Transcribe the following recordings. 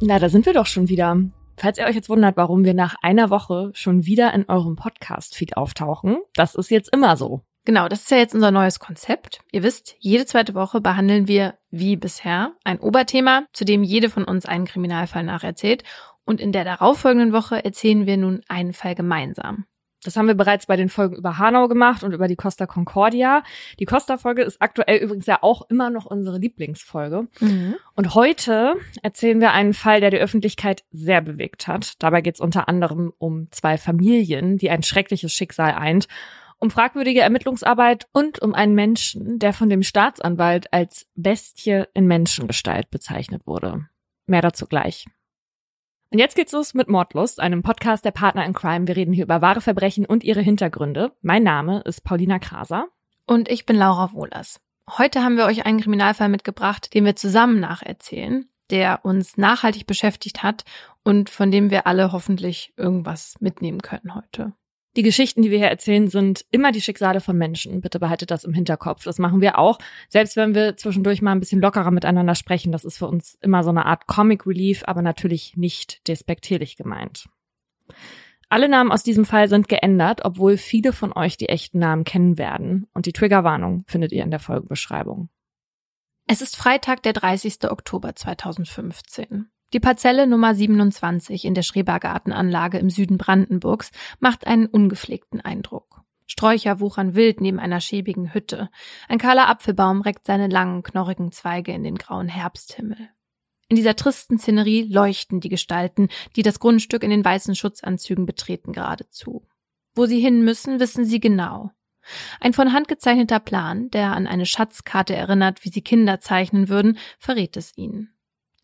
Na, da sind wir doch schon wieder. Falls ihr euch jetzt wundert, warum wir nach einer Woche schon wieder in eurem Podcast-Feed auftauchen, das ist jetzt immer so. Genau, das ist ja jetzt unser neues Konzept. Ihr wisst, jede zweite Woche behandeln wir, wie bisher, ein Oberthema, zu dem jede von uns einen Kriminalfall nacherzählt. Und in der darauffolgenden Woche erzählen wir nun einen Fall gemeinsam. Das haben wir bereits bei den Folgen über Hanau gemacht und über die Costa Concordia. Die Costa-Folge ist aktuell übrigens ja auch immer noch unsere Lieblingsfolge. Mhm. Und heute erzählen wir einen Fall, der die Öffentlichkeit sehr bewegt hat. Dabei geht es unter anderem um zwei Familien, die ein schreckliches Schicksal eint, um fragwürdige Ermittlungsarbeit und um einen Menschen, der von dem Staatsanwalt als Bestie in Menschengestalt bezeichnet wurde. Mehr dazu gleich. Und jetzt geht's los mit Mordlust, einem Podcast der Partner in Crime. Wir reden hier über wahre Verbrechen und ihre Hintergründe. Mein Name ist Paulina Kraser. Und ich bin Laura Wohlers. Heute haben wir euch einen Kriminalfall mitgebracht, den wir zusammen nacherzählen, der uns nachhaltig beschäftigt hat und von dem wir alle hoffentlich irgendwas mitnehmen können heute. Die Geschichten, die wir hier erzählen, sind immer die Schicksale von Menschen. Bitte behaltet das im Hinterkopf. Das machen wir auch. Selbst wenn wir zwischendurch mal ein bisschen lockerer miteinander sprechen, das ist für uns immer so eine Art Comic Relief, aber natürlich nicht despektierlich gemeint. Alle Namen aus diesem Fall sind geändert, obwohl viele von euch die echten Namen kennen werden. Und die Triggerwarnung findet ihr in der Folgenbeschreibung. Es ist Freitag, der 30. Oktober 2015. Die Parzelle Nummer 27 in der Schrebergartenanlage im Süden Brandenburgs macht einen ungepflegten Eindruck. Sträucher wuchern wild neben einer schäbigen Hütte. Ein kahler Apfelbaum reckt seine langen, knorrigen Zweige in den grauen Herbsthimmel. In dieser tristen Szenerie leuchten die Gestalten, die das Grundstück in den weißen Schutzanzügen betreten, geradezu. Wo sie hin müssen, wissen sie genau. Ein von Hand gezeichneter Plan, der an eine Schatzkarte erinnert, wie sie Kinder zeichnen würden, verrät es ihnen.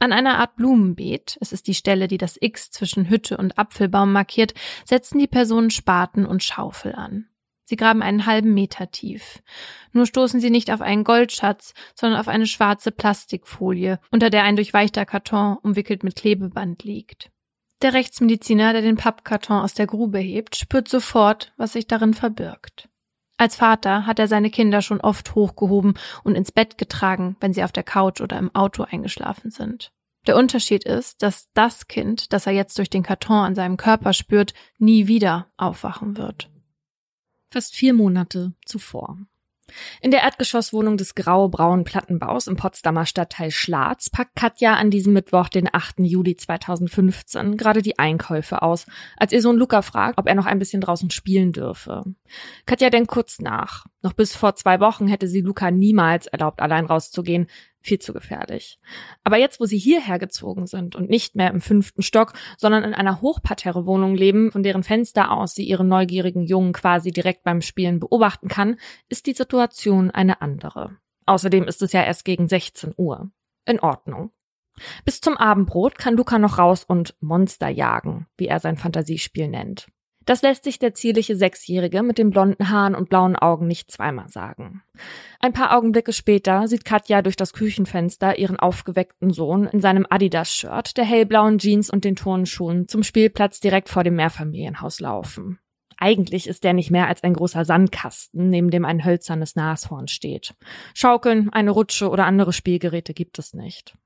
An einer Art Blumenbeet, es ist die Stelle, die das X zwischen Hütte und Apfelbaum markiert, setzen die Personen Spaten und Schaufel an. Sie graben einen halben Meter tief. Nur stoßen sie nicht auf einen Goldschatz, sondern auf eine schwarze Plastikfolie, unter der ein durchweichter Karton umwickelt mit Klebeband liegt. Der Rechtsmediziner, der den Pappkarton aus der Grube hebt, spürt sofort, was sich darin verbirgt. Als Vater hat er seine Kinder schon oft hochgehoben und ins Bett getragen, wenn sie auf der Couch oder im Auto eingeschlafen sind. Der Unterschied ist, dass das Kind, das er jetzt durch den Karton an seinem Körper spürt, nie wieder aufwachen wird. Fast vier Monate zuvor. In der Erdgeschosswohnung des grau-braunen Plattenbaus im Potsdamer Stadtteil Schlatz packt Katja an diesem Mittwoch, den 8. Juli 2015, gerade die Einkäufe aus, als ihr Sohn Luca fragt, ob er noch ein bisschen draußen spielen dürfe. Katja denkt kurz nach. Noch bis vor zwei Wochen hätte sie Luca niemals erlaubt, allein rauszugehen, viel zu gefährlich. Aber jetzt, wo sie hierher gezogen sind und nicht mehr im fünften Stock, sondern in einer Hochparterre-Wohnung leben, von deren Fenster aus sie ihren neugierigen Jungen quasi direkt beim Spielen beobachten kann, ist die Situation eine andere. Außerdem ist es ja erst gegen 16 Uhr. In Ordnung. Bis zum Abendbrot kann Luca noch raus und Monster jagen, wie er sein Fantasiespiel nennt. Das lässt sich der zierliche Sechsjährige mit den blonden Haaren und blauen Augen nicht zweimal sagen. Ein paar Augenblicke später sieht Katja durch das Küchenfenster ihren aufgeweckten Sohn in seinem Adidas-Shirt, der hellblauen Jeans und den Turnschuhen zum Spielplatz direkt vor dem Mehrfamilienhaus laufen. Eigentlich ist der nicht mehr als ein großer Sandkasten, neben dem ein hölzernes Nashorn steht. Schaukeln, eine Rutsche oder andere Spielgeräte gibt es nicht.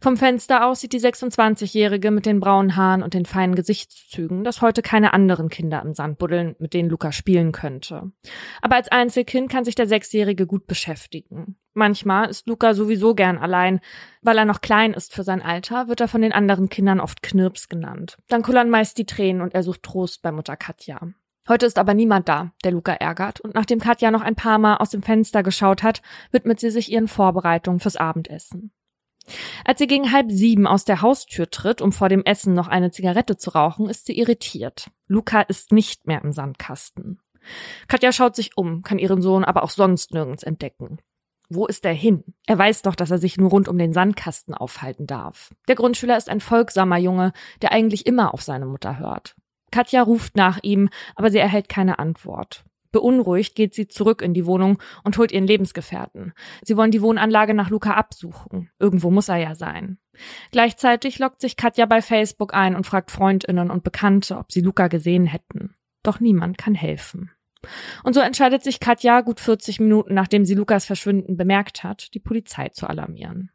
Vom Fenster aus sieht die 26-Jährige mit den braunen Haaren und den feinen Gesichtszügen, dass heute keine anderen Kinder im Sand buddeln, mit denen Luca spielen könnte. Aber als Einzelkind kann sich der Sechsjährige gut beschäftigen. Manchmal ist Luca sowieso gern allein. Weil er noch klein ist für sein Alter, wird er von den anderen Kindern oft Knirps genannt. Dann kullern meist die Tränen und er sucht Trost bei Mutter Katja. Heute ist aber niemand da, der Luca ärgert, und nachdem Katja noch ein paar Mal aus dem Fenster geschaut hat, widmet sie sich ihren Vorbereitungen fürs Abendessen. Als sie gegen halb sieben aus der Haustür tritt, um vor dem Essen noch eine Zigarette zu rauchen, ist sie irritiert. Luca ist nicht mehr im Sandkasten. Katja schaut sich um, kann ihren Sohn aber auch sonst nirgends entdecken. Wo ist er hin? Er weiß doch, dass er sich nur rund um den Sandkasten aufhalten darf. Der Grundschüler ist ein folgsamer Junge, der eigentlich immer auf seine Mutter hört. Katja ruft nach ihm, aber sie erhält keine Antwort. Beunruhigt geht sie zurück in die Wohnung und holt ihren Lebensgefährten. Sie wollen die Wohnanlage nach Luca absuchen. Irgendwo muss er ja sein. Gleichzeitig lockt sich Katja bei Facebook ein und fragt Freundinnen und Bekannte, ob sie Luca gesehen hätten. Doch niemand kann helfen. Und so entscheidet sich Katja, gut 40 Minuten nachdem sie Lukas Verschwinden bemerkt hat, die Polizei zu alarmieren.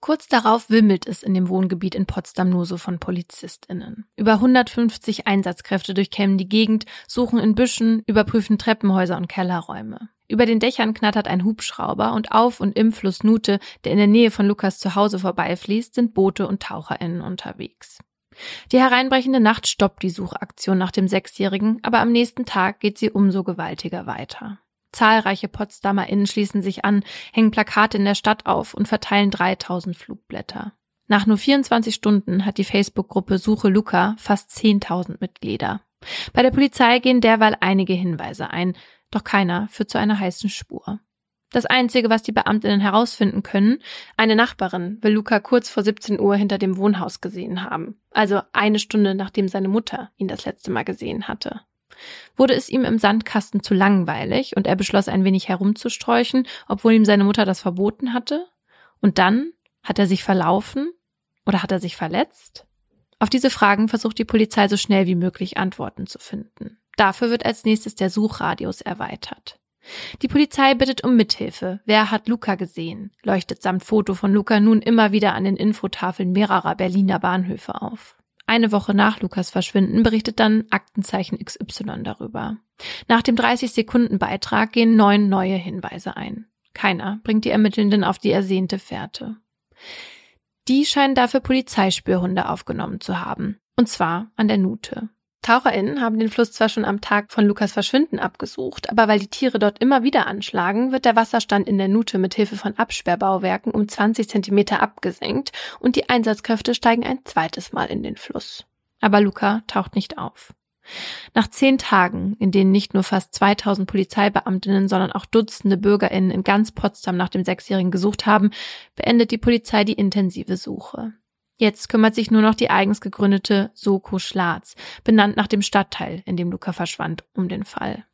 Kurz darauf wimmelt es in dem Wohngebiet in Potsdam nur so von PolizistInnen. Über 150 Einsatzkräfte durchkämmen die Gegend, suchen in Büschen, überprüfen Treppenhäuser und Kellerräume. Über den Dächern knattert ein Hubschrauber und auf und im Fluss Nute, der in der Nähe von Lukas Zuhause vorbeifließt, sind Boote und TaucherInnen unterwegs. Die hereinbrechende Nacht stoppt die Suchaktion nach dem Sechsjährigen, aber am nächsten Tag geht sie umso gewaltiger weiter. Zahlreiche PotsdamerInnen schließen sich an, hängen Plakate in der Stadt auf und verteilen 3000 Flugblätter. Nach nur 24 Stunden hat die Facebook-Gruppe Suche Luca fast 10.000 Mitglieder. Bei der Polizei gehen derweil einige Hinweise ein, doch keiner führt zu einer heißen Spur. Das Einzige, was die Beamtinnen herausfinden können, eine Nachbarin will Luca kurz vor 17 Uhr hinter dem Wohnhaus gesehen haben, also eine Stunde nachdem seine Mutter ihn das letzte Mal gesehen hatte. Wurde es ihm im Sandkasten zu langweilig und er beschloss ein wenig herumzusträuchen, obwohl ihm seine Mutter das verboten hatte? Und dann? Hat er sich verlaufen? Oder hat er sich verletzt? Auf diese Fragen versucht die Polizei so schnell wie möglich Antworten zu finden. Dafür wird als nächstes der Suchradius erweitert. Die Polizei bittet um Mithilfe. Wer hat Luca gesehen? Leuchtet samt Foto von Luca nun immer wieder an den Infotafeln mehrerer Berliner Bahnhöfe auf. Eine Woche nach Lukas Verschwinden berichtet dann Aktenzeichen XY darüber. Nach dem 30-Sekunden-Beitrag gehen neun neue Hinweise ein. Keiner bringt die Ermittelnden auf die ersehnte Fährte. Die scheinen dafür Polizeispürhunde aufgenommen zu haben. Und zwar an der Nute. TaucherInnen haben den Fluss zwar schon am Tag von Lukas Verschwinden abgesucht, aber weil die Tiere dort immer wieder anschlagen, wird der Wasserstand in der Nute mit Hilfe von Absperrbauwerken um 20 Zentimeter abgesenkt und die Einsatzkräfte steigen ein zweites Mal in den Fluss. Aber Luca taucht nicht auf. Nach zehn Tagen, in denen nicht nur fast 2000 Polizeibeamtinnen, sondern auch Dutzende BürgerInnen in ganz Potsdam nach dem Sechsjährigen gesucht haben, beendet die Polizei die intensive Suche. Jetzt kümmert sich nur noch die eigens gegründete Soko Schlatz, benannt nach dem Stadtteil, in dem Luca verschwand, um den Fall.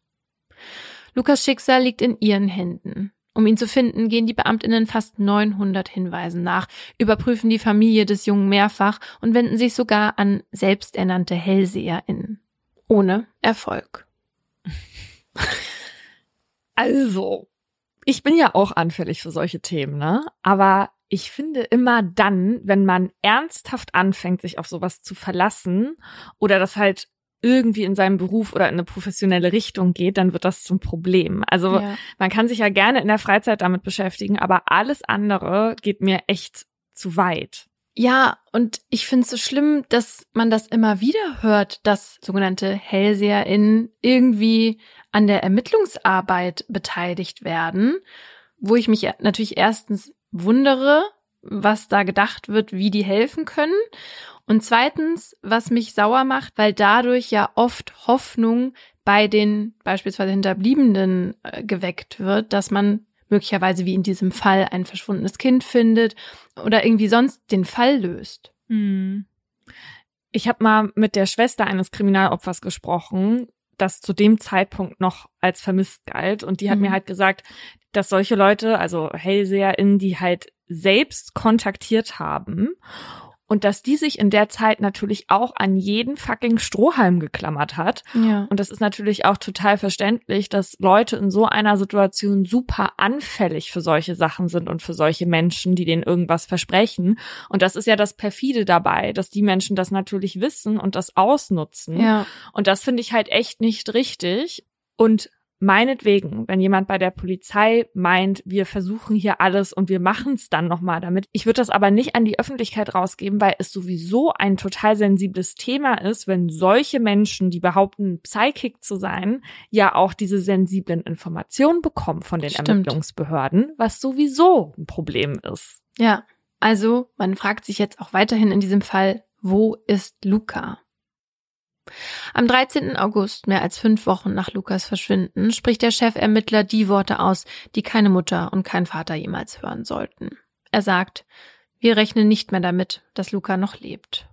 Lukas Schicksal liegt in ihren Händen. Um ihn zu finden, gehen die Beamtinnen fast 900 Hinweisen nach, überprüfen die Familie des Jungen mehrfach und wenden sich sogar an selbsternannte HellseherInnen. Ohne Erfolg. Also, ich bin ja auch anfällig für solche Themen, ne? Aber ich finde immer dann, wenn man ernsthaft anfängt, sich auf sowas zu verlassen oder das halt irgendwie in seinem Beruf oder in eine professionelle Richtung geht, dann wird das zum Problem. Also ja. man kann sich ja gerne in der Freizeit damit beschäftigen, aber alles andere geht mir echt zu weit. Ja, und ich finde es so schlimm, dass man das immer wieder hört, dass sogenannte HellseherInnen irgendwie an der Ermittlungsarbeit beteiligt werden, wo ich mich natürlich erstens wundere, was da gedacht wird, wie die helfen können. Und zweitens, was mich sauer macht, weil dadurch ja oft Hoffnung bei den beispielsweise Hinterbliebenen äh, geweckt wird, dass man möglicherweise wie in diesem Fall ein verschwundenes Kind findet oder irgendwie sonst den Fall löst. Hm. Ich habe mal mit der Schwester eines Kriminalopfers gesprochen, das zu dem Zeitpunkt noch als vermisst galt. Und die hat mhm. mir halt gesagt, dass solche Leute, also HellseherInnen, die halt selbst kontaktiert haben und dass die sich in der Zeit natürlich auch an jeden fucking Strohhalm geklammert hat. Ja. Und das ist natürlich auch total verständlich, dass Leute in so einer Situation super anfällig für solche Sachen sind und für solche Menschen, die denen irgendwas versprechen. Und das ist ja das perfide dabei, dass die Menschen das natürlich wissen und das ausnutzen. Ja. Und das finde ich halt echt nicht richtig. Und meinetwegen, wenn jemand bei der Polizei meint, wir versuchen hier alles und wir machen es dann nochmal damit. Ich würde das aber nicht an die Öffentlichkeit rausgeben, weil es sowieso ein total sensibles Thema ist, wenn solche Menschen, die behaupten, Psychic zu sein, ja auch diese sensiblen Informationen bekommen von den Stimmt. Ermittlungsbehörden, was sowieso ein Problem ist. Ja, also man fragt sich jetzt auch weiterhin in diesem Fall, wo ist Luca? Am 13. August, mehr als fünf Wochen nach Lukas Verschwinden, spricht der Chefermittler die Worte aus, die keine Mutter und kein Vater jemals hören sollten. Er sagt, wir rechnen nicht mehr damit, dass Luca noch lebt.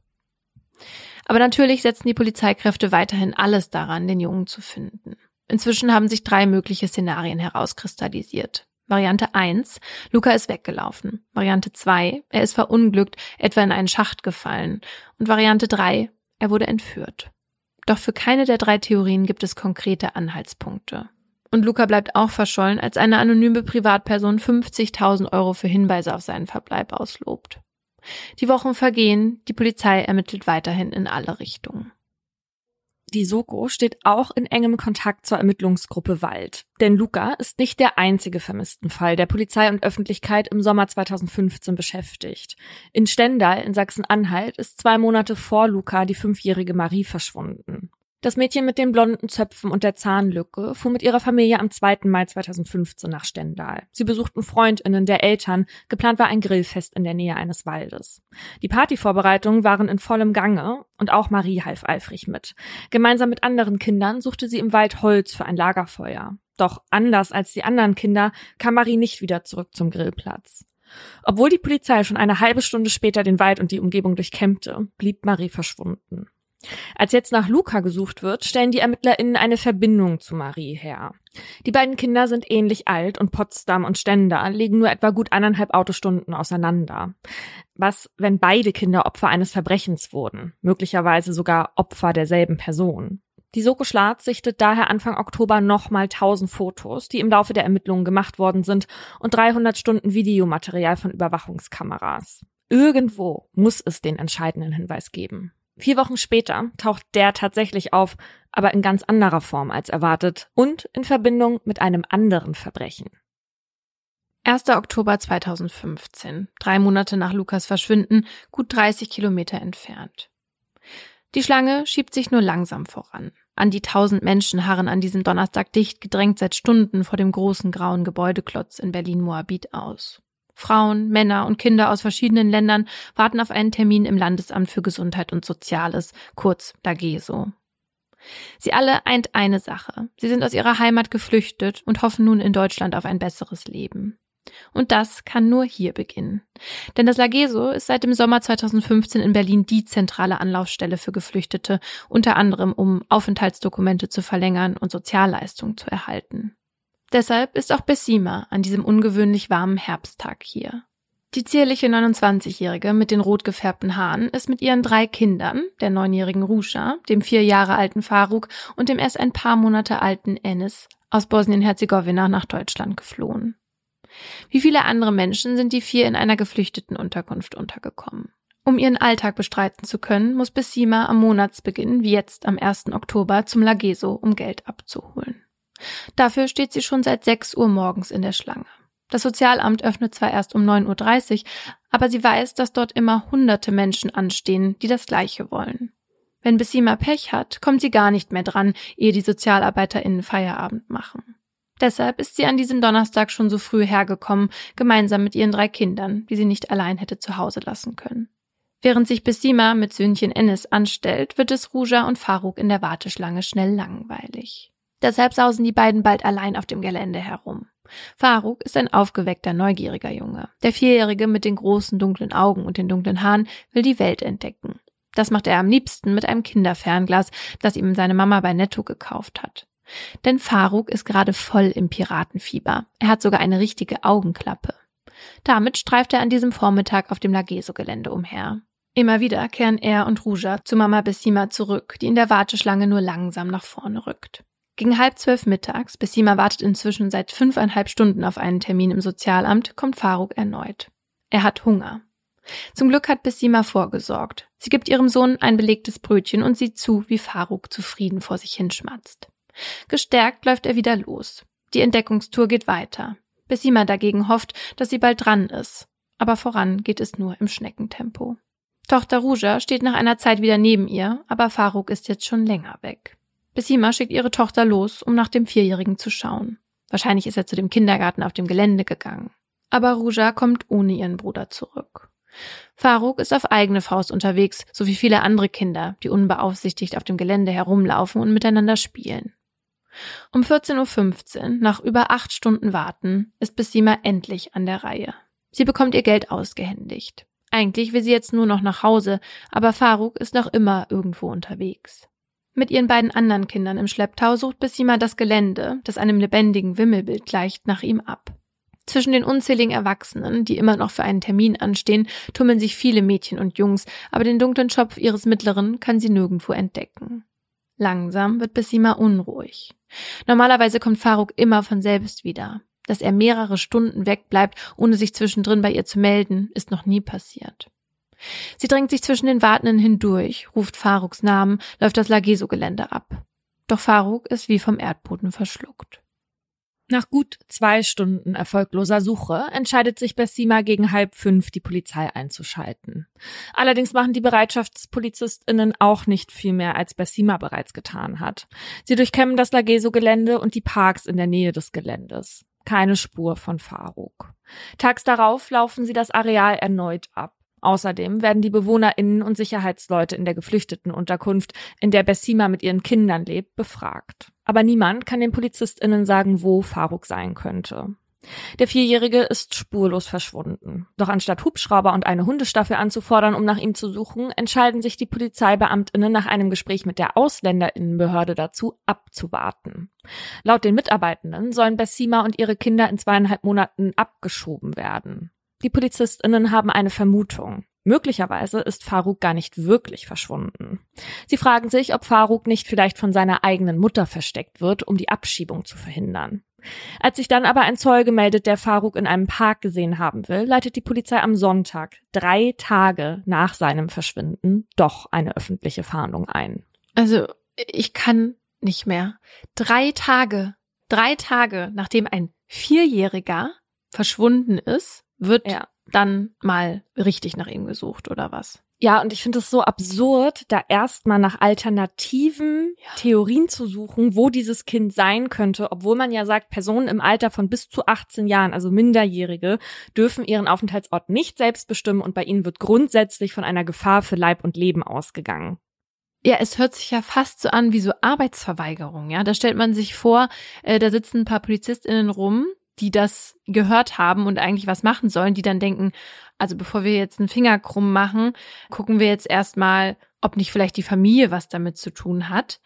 Aber natürlich setzen die Polizeikräfte weiterhin alles daran, den Jungen zu finden. Inzwischen haben sich drei mögliche Szenarien herauskristallisiert. Variante 1, Luca ist weggelaufen. Variante 2, er ist verunglückt, etwa in einen Schacht gefallen. Und Variante 3, er wurde entführt. Doch für keine der drei Theorien gibt es konkrete Anhaltspunkte. Und Luca bleibt auch verschollen, als eine anonyme Privatperson 50.000 Euro für Hinweise auf seinen Verbleib auslobt. Die Wochen vergehen, die Polizei ermittelt weiterhin in alle Richtungen. Die Soko steht auch in engem Kontakt zur Ermittlungsgruppe Wald. Denn Luca ist nicht der einzige vermissten Fall, der Polizei und Öffentlichkeit im Sommer 2015 beschäftigt. In Stendal in Sachsen-Anhalt ist zwei Monate vor Luca die fünfjährige Marie verschwunden. Das Mädchen mit den blonden Zöpfen und der Zahnlücke fuhr mit ihrer Familie am 2. Mai 2015 nach Stendal. Sie besuchten Freundinnen der Eltern. Geplant war ein Grillfest in der Nähe eines Waldes. Die Partyvorbereitungen waren in vollem Gange und auch Marie half eifrig mit. Gemeinsam mit anderen Kindern suchte sie im Wald Holz für ein Lagerfeuer. Doch anders als die anderen Kinder kam Marie nicht wieder zurück zum Grillplatz. Obwohl die Polizei schon eine halbe Stunde später den Wald und die Umgebung durchkämmte, blieb Marie verschwunden. Als jetzt nach Luca gesucht wird, stellen die ErmittlerInnen eine Verbindung zu Marie her. Die beiden Kinder sind ähnlich alt und Potsdam und Stender liegen nur etwa gut eineinhalb Autostunden auseinander. Was, wenn beide Kinder Opfer eines Verbrechens wurden, möglicherweise sogar Opfer derselben Person? Die Soko Schlatz sichtet daher Anfang Oktober nochmal 1000 Fotos, die im Laufe der Ermittlungen gemacht worden sind und 300 Stunden Videomaterial von Überwachungskameras. Irgendwo muss es den entscheidenden Hinweis geben. Vier Wochen später taucht der tatsächlich auf, aber in ganz anderer Form als erwartet und in Verbindung mit einem anderen Verbrechen. 1. Oktober 2015, drei Monate nach Lukas Verschwinden, gut 30 Kilometer entfernt. Die Schlange schiebt sich nur langsam voran. An die tausend Menschen harren an diesem Donnerstag dicht gedrängt seit Stunden vor dem großen grauen Gebäudeklotz in Berlin-Moabit aus. Frauen, Männer und Kinder aus verschiedenen Ländern warten auf einen Termin im Landesamt für Gesundheit und Soziales, kurz DAGESO. Sie alle eint eine Sache. Sie sind aus ihrer Heimat geflüchtet und hoffen nun in Deutschland auf ein besseres Leben. Und das kann nur hier beginnen. Denn das Lageso ist seit dem Sommer 2015 in Berlin die zentrale Anlaufstelle für Geflüchtete, unter anderem um Aufenthaltsdokumente zu verlängern und Sozialleistungen zu erhalten. Deshalb ist auch Bessima an diesem ungewöhnlich warmen Herbsttag hier. Die zierliche 29-Jährige mit den rot gefärbten Haaren ist mit ihren drei Kindern, der neunjährigen Ruscha, dem vier Jahre alten Faruk und dem erst ein paar Monate alten Enis, aus Bosnien-Herzegowina nach Deutschland geflohen. Wie viele andere Menschen sind die vier in einer geflüchteten Unterkunft untergekommen. Um ihren Alltag bestreiten zu können, muss Bessima am Monatsbeginn, wie jetzt am 1. Oktober, zum Lageso, um Geld abzuholen. Dafür steht sie schon seit 6 Uhr morgens in der Schlange. Das Sozialamt öffnet zwar erst um 9.30 Uhr, aber sie weiß, dass dort immer hunderte Menschen anstehen, die das Gleiche wollen. Wenn Bessima Pech hat, kommt sie gar nicht mehr dran, ehe die SozialarbeiterInnen Feierabend machen. Deshalb ist sie an diesem Donnerstag schon so früh hergekommen, gemeinsam mit ihren drei Kindern, die sie nicht allein hätte zu Hause lassen können. Während sich Bessima mit Söhnchen Ennis anstellt, wird es Ruja und Faruk in der Warteschlange schnell langweilig. Deshalb sausen die beiden bald allein auf dem Gelände herum. Faruk ist ein aufgeweckter, neugieriger Junge. Der Vierjährige mit den großen dunklen Augen und den dunklen Haaren will die Welt entdecken. Das macht er am liebsten mit einem Kinderfernglas, das ihm seine Mama bei Netto gekauft hat. Denn Faruk ist gerade voll im Piratenfieber. Er hat sogar eine richtige Augenklappe. Damit streift er an diesem Vormittag auf dem Lageso-Gelände umher. Immer wieder kehren er und Ruja zu Mama Bessima zurück, die in der Warteschlange nur langsam nach vorne rückt. Gegen halb zwölf mittags, Bessima wartet inzwischen seit fünfeinhalb Stunden auf einen Termin im Sozialamt, kommt Faruk erneut. Er hat Hunger. Zum Glück hat Bessima vorgesorgt. Sie gibt ihrem Sohn ein belegtes Brötchen und sieht zu, wie Faruk zufrieden vor sich hinschmatzt. Gestärkt läuft er wieder los. Die Entdeckungstour geht weiter. Bessima dagegen hofft, dass sie bald dran ist. Aber voran geht es nur im Schneckentempo. Tochter Ruja steht nach einer Zeit wieder neben ihr, aber Faruk ist jetzt schon länger weg. Bessima schickt ihre Tochter los, um nach dem Vierjährigen zu schauen. Wahrscheinlich ist er zu dem Kindergarten auf dem Gelände gegangen. Aber Ruja kommt ohne ihren Bruder zurück. Faruk ist auf eigene Faust unterwegs, so wie viele andere Kinder, die unbeaufsichtigt auf dem Gelände herumlaufen und miteinander spielen. Um 14.15 Uhr, nach über acht Stunden Warten, ist Bessima endlich an der Reihe. Sie bekommt ihr Geld ausgehändigt. Eigentlich will sie jetzt nur noch nach Hause, aber Faruk ist noch immer irgendwo unterwegs. Mit ihren beiden anderen Kindern im Schlepptau sucht Bessima das Gelände, das einem lebendigen Wimmelbild gleicht, nach ihm ab. Zwischen den unzähligen Erwachsenen, die immer noch für einen Termin anstehen, tummeln sich viele Mädchen und Jungs, aber den dunklen Schopf ihres Mittleren kann sie nirgendwo entdecken. Langsam wird Bessima unruhig. Normalerweise kommt Faruk immer von selbst wieder. Dass er mehrere Stunden wegbleibt, ohne sich zwischendrin bei ihr zu melden, ist noch nie passiert. Sie drängt sich zwischen den Wartenden hindurch, ruft Faruks Namen, läuft das Lageso-Gelände ab. Doch Faruk ist wie vom Erdboden verschluckt. Nach gut zwei Stunden erfolgloser Suche entscheidet sich Bessima gegen halb fünf, die Polizei einzuschalten. Allerdings machen die BereitschaftspolizistInnen auch nicht viel mehr, als Bessima bereits getan hat. Sie durchkämmen das Lageso-Gelände und die Parks in der Nähe des Geländes. Keine Spur von Faruk. Tags darauf laufen sie das Areal erneut ab. Außerdem werden die BewohnerInnen und Sicherheitsleute in der Geflüchtetenunterkunft, in der Bessima mit ihren Kindern lebt, befragt. Aber niemand kann den PolizistInnen sagen, wo Faruk sein könnte. Der Vierjährige ist spurlos verschwunden. Doch anstatt Hubschrauber und eine Hundestaffel anzufordern, um nach ihm zu suchen, entscheiden sich die Polizeibeamtinnen nach einem Gespräch mit der Ausländerinnenbehörde dazu, abzuwarten. Laut den Mitarbeitenden sollen Bessima und ihre Kinder in zweieinhalb Monaten abgeschoben werden. Die PolizistInnen haben eine Vermutung. Möglicherweise ist Faruk gar nicht wirklich verschwunden. Sie fragen sich, ob Faruk nicht vielleicht von seiner eigenen Mutter versteckt wird, um die Abschiebung zu verhindern. Als sich dann aber ein Zeuge meldet, der Faruk in einem Park gesehen haben will, leitet die Polizei am Sonntag, drei Tage nach seinem Verschwinden, doch eine öffentliche Fahndung ein. Also, ich kann nicht mehr. Drei Tage, drei Tage, nachdem ein Vierjähriger verschwunden ist, wird ja. dann mal richtig nach ihm gesucht oder was? Ja, und ich finde es so absurd, da erstmal nach alternativen ja. Theorien zu suchen, wo dieses Kind sein könnte, obwohl man ja sagt, Personen im Alter von bis zu 18 Jahren, also Minderjährige, dürfen ihren Aufenthaltsort nicht selbst bestimmen und bei ihnen wird grundsätzlich von einer Gefahr für Leib und Leben ausgegangen. Ja, es hört sich ja fast so an wie so Arbeitsverweigerung, ja. Da stellt man sich vor, äh, da sitzen ein paar PolizistInnen rum, die das gehört haben und eigentlich was machen sollen, die dann denken, also bevor wir jetzt einen Finger krumm machen, gucken wir jetzt erstmal, ob nicht vielleicht die Familie was damit zu tun hat.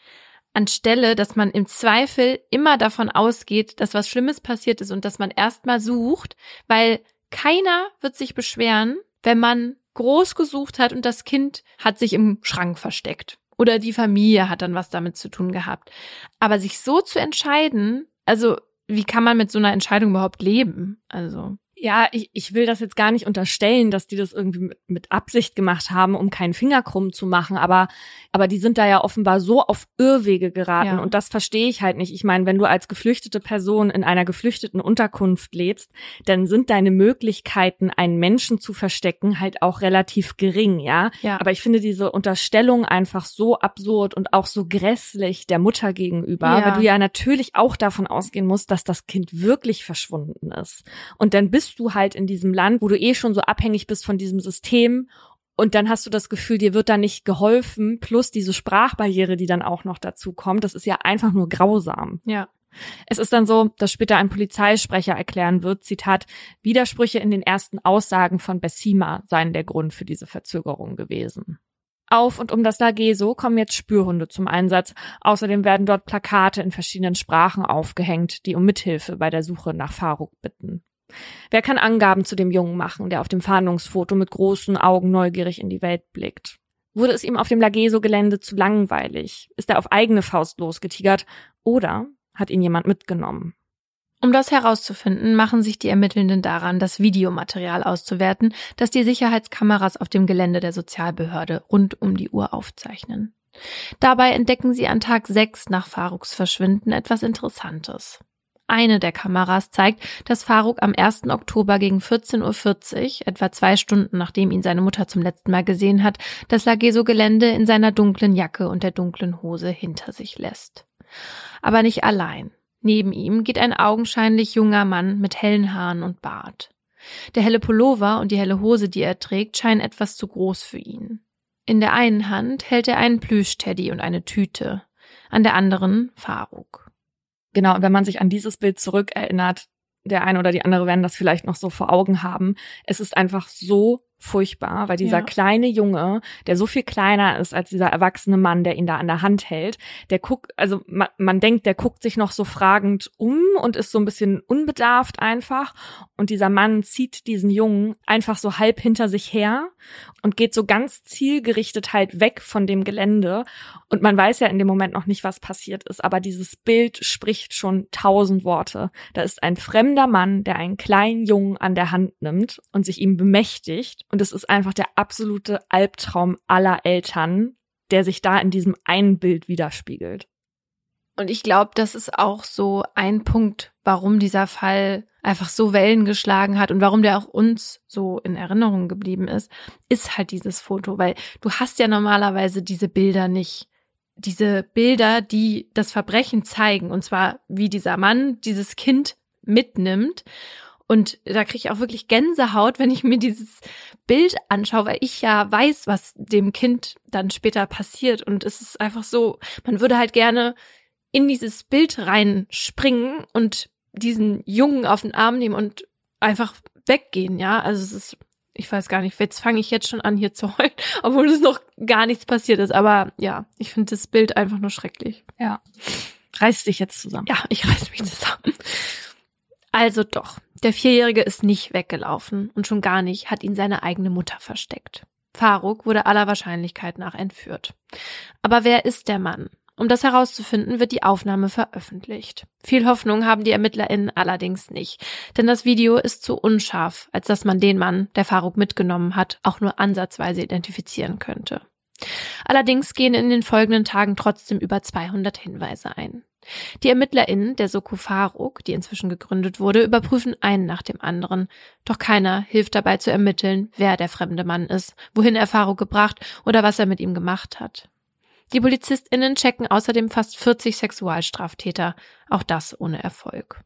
Anstelle, dass man im Zweifel immer davon ausgeht, dass was Schlimmes passiert ist und dass man erstmal sucht, weil keiner wird sich beschweren, wenn man groß gesucht hat und das Kind hat sich im Schrank versteckt. Oder die Familie hat dann was damit zu tun gehabt. Aber sich so zu entscheiden, also wie kann man mit so einer Entscheidung überhaupt leben? Also ja, ich, ich will das jetzt gar nicht unterstellen, dass die das irgendwie mit, mit Absicht gemacht haben, um keinen Finger krumm zu machen, aber, aber die sind da ja offenbar so auf Irrwege geraten ja. und das verstehe ich halt nicht. Ich meine, wenn du als geflüchtete Person in einer geflüchteten Unterkunft lebst, dann sind deine Möglichkeiten, einen Menschen zu verstecken, halt auch relativ gering, ja. ja. Aber ich finde diese Unterstellung einfach so absurd und auch so grässlich der Mutter gegenüber, ja. weil du ja natürlich auch davon ausgehen musst, dass das Kind wirklich verschwunden ist. Und dann bist du halt in diesem Land, wo du eh schon so abhängig bist von diesem System und dann hast du das Gefühl, dir wird da nicht geholfen, plus diese Sprachbarriere, die dann auch noch dazu kommt. Das ist ja einfach nur grausam. Ja. Es ist dann so, dass später ein Polizeisprecher erklären wird, Zitat, Widersprüche in den ersten Aussagen von Bessima seien der Grund für diese Verzögerung gewesen. Auf und um das Lageso kommen jetzt Spürhunde zum Einsatz. Außerdem werden dort Plakate in verschiedenen Sprachen aufgehängt, die um Mithilfe bei der Suche nach Faruk bitten. Wer kann Angaben zu dem Jungen machen, der auf dem Fahndungsfoto mit großen Augen neugierig in die Welt blickt? Wurde es ihm auf dem Lageso-Gelände zu langweilig? Ist er auf eigene Faust losgetigert? Oder hat ihn jemand mitgenommen? Um das herauszufinden, machen sich die Ermittelnden daran, das Videomaterial auszuwerten, das die Sicherheitskameras auf dem Gelände der Sozialbehörde rund um die Uhr aufzeichnen. Dabei entdecken sie an Tag 6 nach Faruks Verschwinden etwas Interessantes. Eine der Kameras zeigt, dass Faruk am 1. Oktober gegen 14.40 Uhr, etwa zwei Stunden nachdem ihn seine Mutter zum letzten Mal gesehen hat, das Lageso-Gelände in seiner dunklen Jacke und der dunklen Hose hinter sich lässt. Aber nicht allein. Neben ihm geht ein augenscheinlich junger Mann mit hellen Haaren und Bart. Der helle Pullover und die helle Hose, die er trägt, scheinen etwas zu groß für ihn. In der einen Hand hält er einen Plüschteddy und eine Tüte, an der anderen Faruk. Genau, wenn man sich an dieses Bild zurückerinnert, der eine oder die andere werden das vielleicht noch so vor Augen haben. Es ist einfach so furchtbar, weil dieser Ja. kleine Junge, der so viel kleiner ist als dieser erwachsene Mann, der ihn da an der Hand hält, der guckt, also man, man denkt, der guckt sich noch so fragend um und ist so ein bisschen unbedarft einfach. Und dieser Mann zieht diesen Jungen einfach so halb hinter sich her und geht so ganz zielgerichtet halt weg von dem Gelände. Und man weiß ja in dem Moment noch nicht, was passiert ist, aber dieses Bild spricht schon tausend Worte. Da ist ein fremder Mann, der einen kleinen Jungen an der Hand nimmt und sich ihm bemächtigt. Und es ist einfach der absolute Albtraum aller Eltern, der sich da in diesem einen Bild widerspiegelt. Und ich glaube, das ist auch so ein Punkt, warum dieser Fall einfach so Wellen geschlagen hat und warum der auch uns so in Erinnerung geblieben ist, ist halt dieses Foto, weil du hast ja normalerweise diese Bilder nicht. Diese Bilder, die das Verbrechen zeigen, und zwar wie dieser Mann dieses Kind mitnimmt. Und da kriege ich auch wirklich Gänsehaut, wenn ich mir dieses Bild anschaue, weil ich ja weiß, was dem Kind dann später passiert. Und es ist einfach so, man würde halt gerne in dieses Bild reinspringen und diesen Jungen auf den Arm nehmen und einfach weggehen, ja. Also es ist, ich weiß gar nicht, jetzt fange ich jetzt schon an hier zu heulen, obwohl es noch gar nichts passiert ist. Aber ja, ich finde das Bild einfach nur schrecklich. Ja. Reiß dich jetzt zusammen. Ja, ich reiß mich zusammen. Also doch, der Vierjährige ist nicht weggelaufen und schon gar nicht hat ihn seine eigene Mutter versteckt. Faruk wurde aller Wahrscheinlichkeit nach entführt. Aber wer ist der Mann? Um das herauszufinden, wird die Aufnahme veröffentlicht. Viel Hoffnung haben die ErmittlerInnen allerdings nicht, denn das Video ist zu unscharf, als dass man den Mann, der Faruk mitgenommen hat, auch nur ansatzweise identifizieren könnte. Allerdings gehen in den folgenden Tagen trotzdem über 200 Hinweise ein. Die ErmittlerInnen der Soko Faruk, die inzwischen gegründet wurde, überprüfen einen nach dem anderen. Doch keiner hilft dabei zu ermitteln, wer der fremde Mann ist, wohin er Faruk gebracht oder was er mit ihm gemacht hat. Die PolizistInnen checken außerdem fast 40 Sexualstraftäter, auch das ohne Erfolg.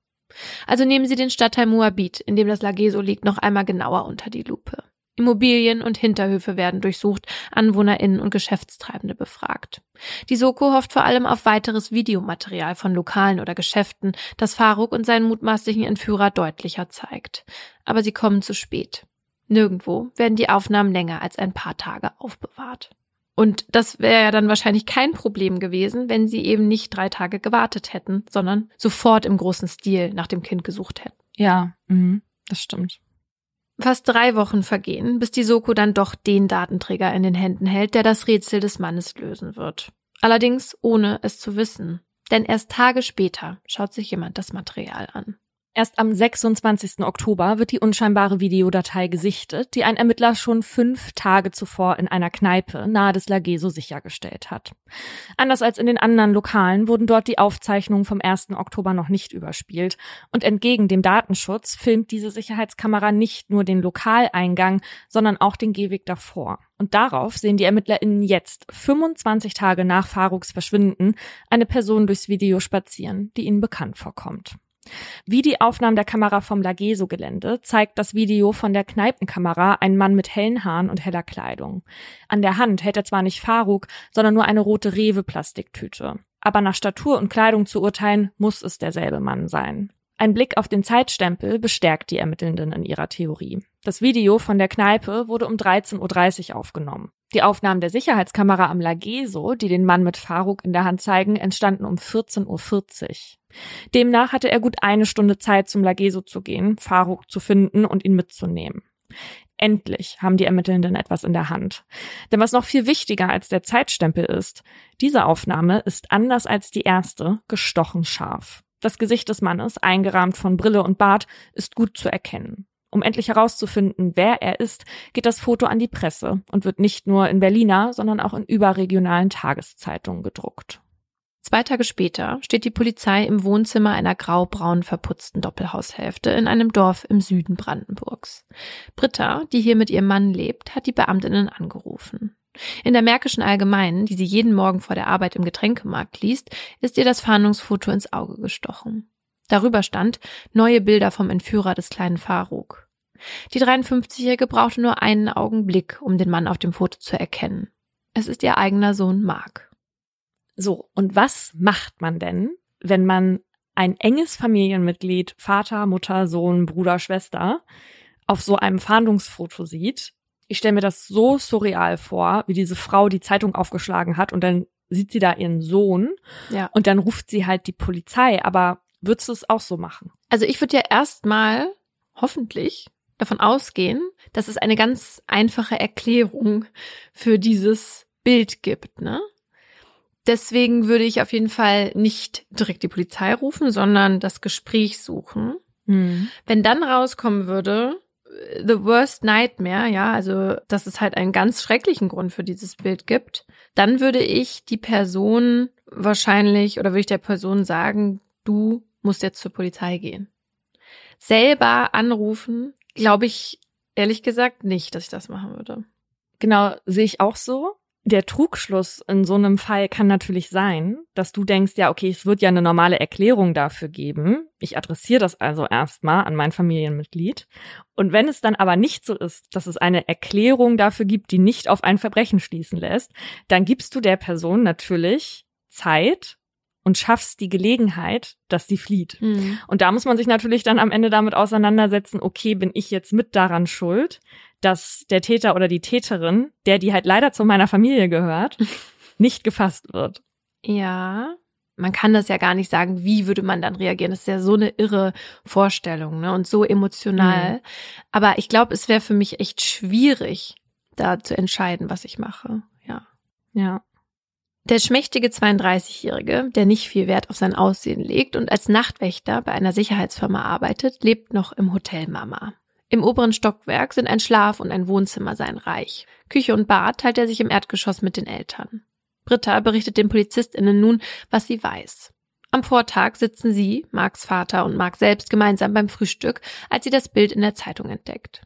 Also nehmen Sie den Stadtteil Moabit, in dem das Lageso liegt, noch einmal genauer unter die Lupe. Immobilien und Hinterhöfe werden durchsucht, AnwohnerInnen und Geschäftstreibende befragt. Die Soko hofft vor allem auf weiteres Videomaterial von Lokalen oder Geschäften, das Faruk und seinen mutmaßlichen Entführer deutlicher zeigt. Aber sie kommen zu spät. Nirgendwo werden die Aufnahmen länger als ein paar Tage aufbewahrt. Und das wäre ja dann wahrscheinlich kein Problem gewesen, wenn sie eben nicht drei Tage gewartet hätten, sondern sofort im großen Stil nach dem Kind gesucht hätten. Ja, mhm, das stimmt. Fast drei Wochen vergehen, bis die Soko dann doch den Datenträger in den Händen hält, der das Rätsel des Mannes lösen wird. Allerdings ohne es zu wissen. Denn erst Tage später schaut sich jemand das Material an. Erst am 26. Oktober wird die unscheinbare Videodatei gesichtet, die ein Ermittler schon fünf Tage zuvor in einer Kneipe nahe des Lageso sichergestellt hat. Anders als in den anderen Lokalen wurden dort die Aufzeichnungen vom 1. Oktober noch nicht überspielt. Und entgegen dem Datenschutz filmt diese Sicherheitskamera nicht nur den Lokaleingang, sondern auch den Gehweg davor. Und darauf sehen die ErmittlerInnen jetzt, 25 Tage nach Faruks Verschwinden, eine Person durchs Video spazieren, die ihnen bekannt vorkommt. Wie die Aufnahmen der Kamera vom Lageso-Gelände zeigt das Video von der Kneipenkamera einen Mann mit hellen Haaren und heller Kleidung. An der Hand hält er zwar nicht Faruk, sondern nur eine rote Rewe-Plastiktüte. Aber nach Statur und Kleidung zu urteilen, muss es derselbe Mann sein. Ein Blick auf den Zeitstempel bestärkt die Ermittelnden in ihrer Theorie. Das Video von der Kneipe wurde um 13.30 Uhr aufgenommen. Die Aufnahmen der Sicherheitskamera am Lageso, die den Mann mit Faruk in der Hand zeigen, entstanden um 14.40 Uhr. Demnach hatte er gut eine Stunde Zeit, zum Lageso zu gehen, Faruk zu finden und ihn mitzunehmen. Endlich haben die Ermittelnden etwas in der Hand. Denn was noch viel wichtiger als der Zeitstempel ist, diese Aufnahme ist anders als die erste gestochen scharf. Das Gesicht des Mannes, eingerahmt von Brille und Bart, ist gut zu erkennen. Um endlich herauszufinden, wer er ist, geht das Foto an die Presse und wird nicht nur in Berliner, sondern auch in überregionalen Tageszeitungen gedruckt. Zwei Tage später steht die Polizei im Wohnzimmer einer grau-braun verputzten Doppelhaushälfte in einem Dorf im Süden Brandenburgs. Britta, die hier mit ihrem Mann lebt, hat die Beamtinnen angerufen. In der Märkischen Allgemeinen, die sie jeden Morgen vor der Arbeit im Getränkemarkt liest, ist ihr das Fahndungsfoto ins Auge gestochen. Darüber stand neue Bilder vom Entführer des kleinen Faruk. Die 53-Jährige brauchte nur einen Augenblick, um den Mann auf dem Foto zu erkennen. Es ist ihr eigener Sohn Mark. So, und was macht man denn, wenn man ein enges Familienmitglied, Vater, Mutter, Sohn, Bruder, Schwester, auf so einem Fahndungsfoto sieht Ich stelle mir das so surreal vor, wie diese Frau die Zeitung aufgeschlagen hat und dann sieht sie da ihren Sohn Ja. und dann ruft sie halt die Polizei. Aber würdest du es auch so machen? Also ich würde ja erstmal, hoffentlich, davon ausgehen, dass es eine ganz einfache Erklärung für dieses Bild gibt, ne? Deswegen würde ich auf jeden Fall nicht direkt die Polizei rufen, sondern das Gespräch suchen. Wenn dann rauskommen würde, äh, the worst nightmare, ja, also dass es halt einen ganz schrecklichen Grund für dieses Bild gibt, dann würde ich die Person wahrscheinlich oder würde ich der Person sagen, du musst jetzt zur Polizei gehen. Selber anrufen, glaube ich ehrlich gesagt nicht, dass ich das machen würde. Genau, sehe ich auch so. Der Trugschluss in so einem Fall kann natürlich sein, dass du denkst, ja, okay, es wird ja eine normale Erklärung dafür geben. Ich adressiere das also erstmal an mein Familienmitglied. Und wenn es dann aber nicht so ist, dass es eine Erklärung dafür gibt, die nicht auf ein Verbrechen schließen lässt, dann gibst du der Person natürlich Zeit und schaffst die Gelegenheit, dass sie flieht. Und da muss man sich natürlich dann am Ende damit auseinandersetzen, okay, bin ich jetzt mit daran schuld, dass der Täter oder die Täterin, der die halt leider zu meiner Familie gehört, nicht gefasst wird. Ja, man kann das ja gar nicht sagen, wie würde man dann reagieren. Das ist ja so eine irre Vorstellung ne? und so emotional. Mhm. Aber ich glaube, es wäre für mich echt schwierig, da zu entscheiden, was ich mache. Ja. Ja. Der schmächtige 32-Jährige, der nicht viel Wert auf sein Aussehen legt und als Nachtwächter bei einer Sicherheitsfirma arbeitet, lebt noch im Hotel Mama. Im oberen Stockwerk sind ein Schlaf- und ein Wohnzimmer sein Reich. Küche und Bad teilt er sich im Erdgeschoss mit den Eltern. Britta berichtet den PolizistInnen nun, was sie weiß. Am Vortag sitzen sie, Marks Vater und Mark selbst gemeinsam beim Frühstück, als sie das Bild in der Zeitung entdeckt.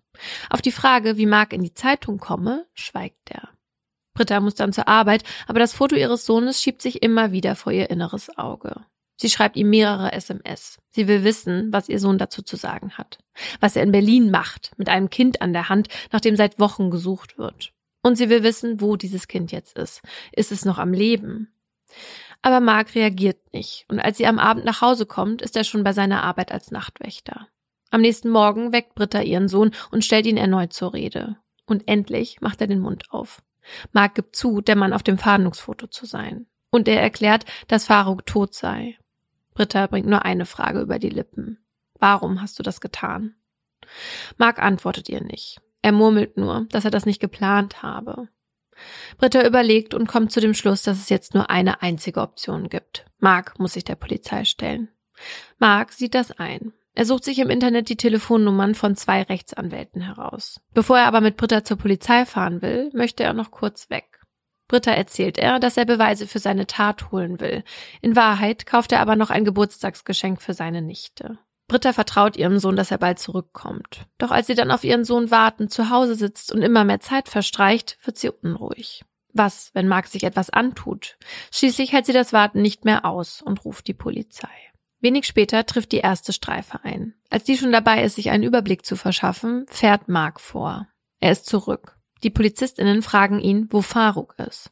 Auf die Frage, wie Mark in die Zeitung komme, schweigt er. Britta muss dann zur Arbeit, aber das Foto ihres Sohnes schiebt sich immer wieder vor ihr inneres Auge. Sie schreibt ihm mehrere SMS. Sie will wissen, was ihr Sohn dazu zu sagen hat. Was er in Berlin macht, mit einem Kind an der Hand, nach dem seit Wochen gesucht wird. Und sie will wissen, wo dieses Kind jetzt ist. Ist es noch am Leben? Aber Mark reagiert nicht. Und als sie am Abend nach Hause kommt, ist er schon bei seiner Arbeit als Nachtwächter. Am nächsten Morgen weckt Britta ihren Sohn und stellt ihn erneut zur Rede. Und endlich macht er den Mund auf. Mark gibt zu, der Mann auf dem Fahndungsfoto zu sein. Und er erklärt, dass Faruk tot sei. Britta bringt nur eine Frage über die Lippen. Warum hast du das getan? Mark antwortet ihr nicht. Er murmelt nur, dass er das nicht geplant habe. Britta überlegt und kommt zu dem Schluss, dass es jetzt nur eine einzige Option gibt. Mark muss sich der Polizei stellen. Mark sieht das ein. Er sucht sich im Internet die Telefonnummern von zwei Rechtsanwälten heraus. Bevor er aber mit Britta zur Polizei fahren will, möchte er noch kurz weg. Britta erzählt er, dass er Beweise für seine Tat holen will. In Wahrheit kauft er aber noch ein Geburtstagsgeschenk für seine Nichte. Britta vertraut ihrem Sohn, dass er bald zurückkommt. Doch als sie dann auf ihren Sohn warten, zu Hause sitzt und immer mehr Zeit verstreicht, wird sie unruhig. Was, wenn Mark sich etwas antut? Schließlich hält sie das Warten nicht mehr aus und ruft die Polizei. Wenig später trifft die erste Streife ein. Als die schon dabei ist, sich einen Überblick zu verschaffen, fährt Mark vor. Er ist zurück. Die PolizistInnen fragen ihn, wo Faruk ist.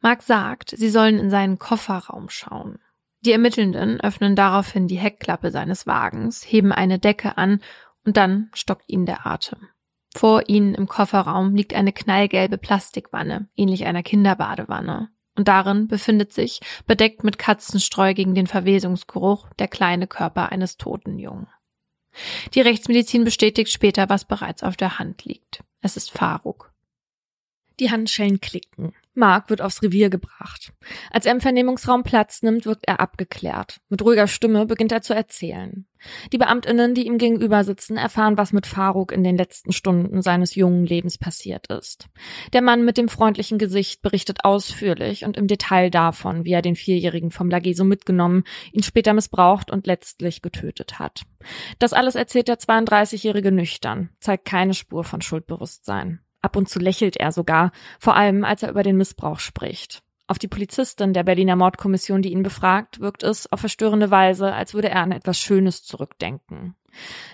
Mark sagt, sie sollen in seinen Kofferraum schauen. Die Ermittelnden öffnen daraufhin die Heckklappe seines Wagens, heben eine Decke an und dann stockt ihnen der Atem. Vor ihnen im Kofferraum liegt eine knallgelbe Plastikwanne, ähnlich einer Kinderbadewanne. Und darin befindet sich, bedeckt mit Katzenstreu gegen den Verwesungsgeruch, der kleine Körper eines toten Jungen. Die Rechtsmedizin bestätigt später, was bereits auf der Hand liegt. Es ist Faruk. Die Handschellen klicken. Mark wird aufs Revier gebracht. Als er im Vernehmungsraum Platz nimmt, wirkt er abgeklärt. Mit ruhiger Stimme beginnt er zu erzählen. Die Beamtinnen, die ihm gegenüber sitzen, erfahren, was mit Faruk in den letzten Stunden seines jungen Lebens passiert ist. Der Mann mit dem freundlichen Gesicht berichtet ausführlich und im Detail davon, wie er den Vierjährigen vom Lageso mitgenommen, ihn später missbraucht und letztlich getötet hat. Das alles erzählt der 32-Jährige nüchtern, zeigt keine Spur von Schuldbewusstsein. Ab und zu lächelt er sogar, vor allem als er über den Missbrauch spricht. Auf die Polizistin der Berliner Mordkommission, die ihn befragt, wirkt es auf verstörende Weise, als würde er an etwas Schönes zurückdenken.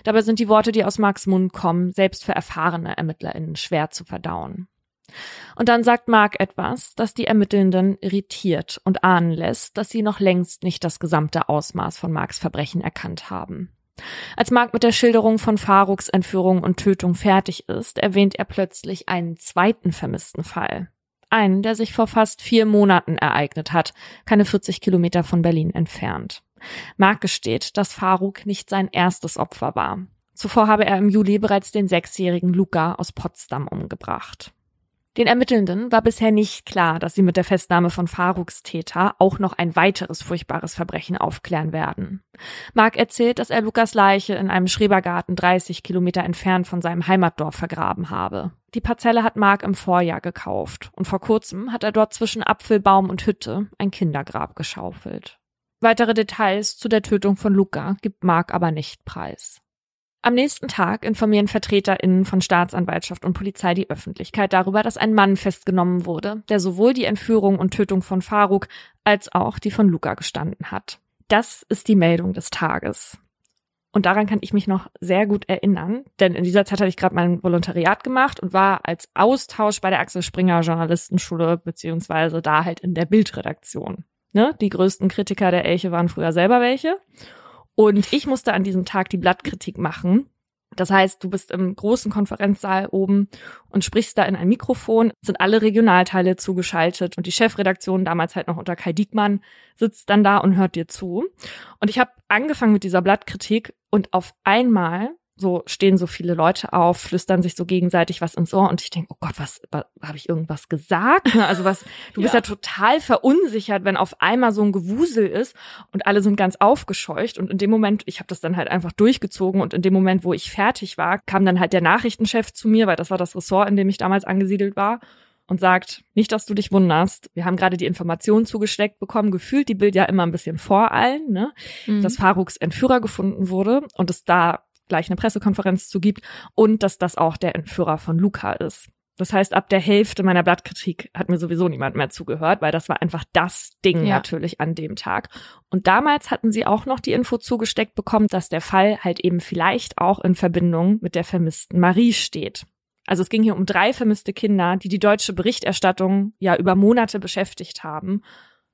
Dabei sind die Worte, die aus Marks Mund kommen, selbst für erfahrene ErmittlerInnen schwer zu verdauen. Und dann sagt Mark etwas, das die Ermittelnden irritiert und ahnen lässt, dass sie noch längst nicht das gesamte Ausmaß von Marks Verbrechen erkannt haben. Als Mark mit der Schilderung von Faruks Entführung und Tötung fertig ist, erwähnt er plötzlich einen zweiten vermissten Fall. Einen, der sich vor fast vier Monaten ereignet hat, keine 40 Kilometer von Berlin entfernt. Mark gesteht, dass Faruk nicht sein erstes Opfer war. Zuvor habe er im Juli bereits den sechsjährigen Luca aus Potsdam umgebracht. Den Ermittelnden war bisher nicht klar, dass sie mit der Festnahme von Faruks Täter auch noch ein weiteres furchtbares Verbrechen aufklären werden. Mark erzählt, dass er Lukas Leiche in einem Schrebergarten 30 Kilometer entfernt von seinem Heimatdorf vergraben habe. Die Parzelle hat Mark im Vorjahr gekauft und vor kurzem hat er dort zwischen Apfelbaum und Hütte ein Kindergrab geschaufelt. Weitere Details zu der Tötung von Luca gibt Mark aber nicht preis. Am nächsten Tag informieren VertreterInnen von Staatsanwaltschaft und Polizei die Öffentlichkeit darüber, dass ein Mann festgenommen wurde, der sowohl die Entführung und Tötung von Faruk als auch die von Luca gestanden hat. Das ist die Meldung des Tages. Und daran kann ich mich noch sehr gut erinnern, denn in dieser Zeit hatte ich gerade mein Volontariat gemacht und war als Austausch bei der Axel Springer Journalistenschule beziehungsweise da halt in der Bildredaktion. Ne? Die größten Kritiker der Elche waren früher selber welche. Und ich musste an diesem Tag die Blattkritik machen. Das heißt, du bist im großen Konferenzsaal oben und sprichst da in ein Mikrofon, sind alle Regionalteile zugeschaltet und die Chefredaktion, damals halt noch unter Kai Diekmann, sitzt dann da und hört dir zu. Und ich habe angefangen mit dieser Blattkritik und auf einmal so stehen so viele Leute auf, flüstern sich so gegenseitig was ins Ohr und ich denke, oh Gott, was, was habe ich irgendwas gesagt? Also was, du bist ja. ja total verunsichert, wenn auf einmal so ein Gewusel ist und alle sind ganz aufgescheucht und in dem Moment, ich habe das dann halt einfach durchgezogen und in dem Moment, wo ich fertig war, kam dann halt der Nachrichtenchef zu mir, weil das war das Ressort, in dem ich damals angesiedelt war und sagt, nicht, dass du dich wunderst, wir haben gerade die Information zugesteckt bekommen, gefühlt die Bild ja immer ein bisschen vor allen, ne, mhm. dass Faruks Entführer gefunden wurde und es da gleich eine Pressekonferenz zu gibt und dass das auch der Entführer von Luca ist. Das heißt, ab der Hälfte meiner Blattkritik hat mir sowieso niemand mehr zugehört, weil das war einfach das Ding ja. natürlich an dem Tag. Und damals hatten sie auch noch die Info zugesteckt bekommen, dass der Fall halt eben vielleicht auch in Verbindung mit der vermissten Marie steht. Also es ging hier um drei vermisste Kinder, die die deutsche Berichterstattung ja über Monate beschäftigt haben.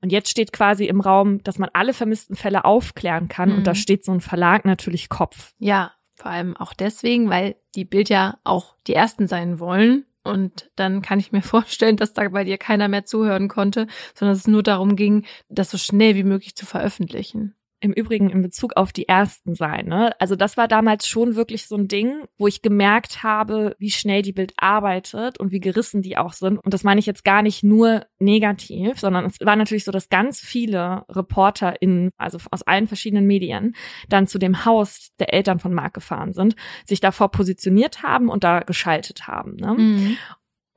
Und jetzt steht quasi im Raum, dass man alle vermissten Fälle aufklären kann. Mhm. Und da steht so ein Verlag natürlich Kopf. Ja, vor allem auch deswegen, weil die Bild ja auch die ersten sein wollen. Und dann kann ich mir vorstellen, dass da bei dir keiner mehr zuhören konnte, sondern es nur darum ging, das so schnell wie möglich zu veröffentlichen im Übrigen in Bezug auf die ersten sein. Ne? Also das war damals schon wirklich so ein Ding, wo ich gemerkt habe, wie schnell die Bild arbeitet und wie gerissen die auch sind. Und das meine ich jetzt gar nicht nur negativ, sondern es war natürlich so, dass ganz viele ReporterInnen, also aus allen verschiedenen Medien, dann zu dem Haus der Eltern von Marc gefahren sind, sich davor positioniert haben und da geschaltet haben. Ne? Mhm.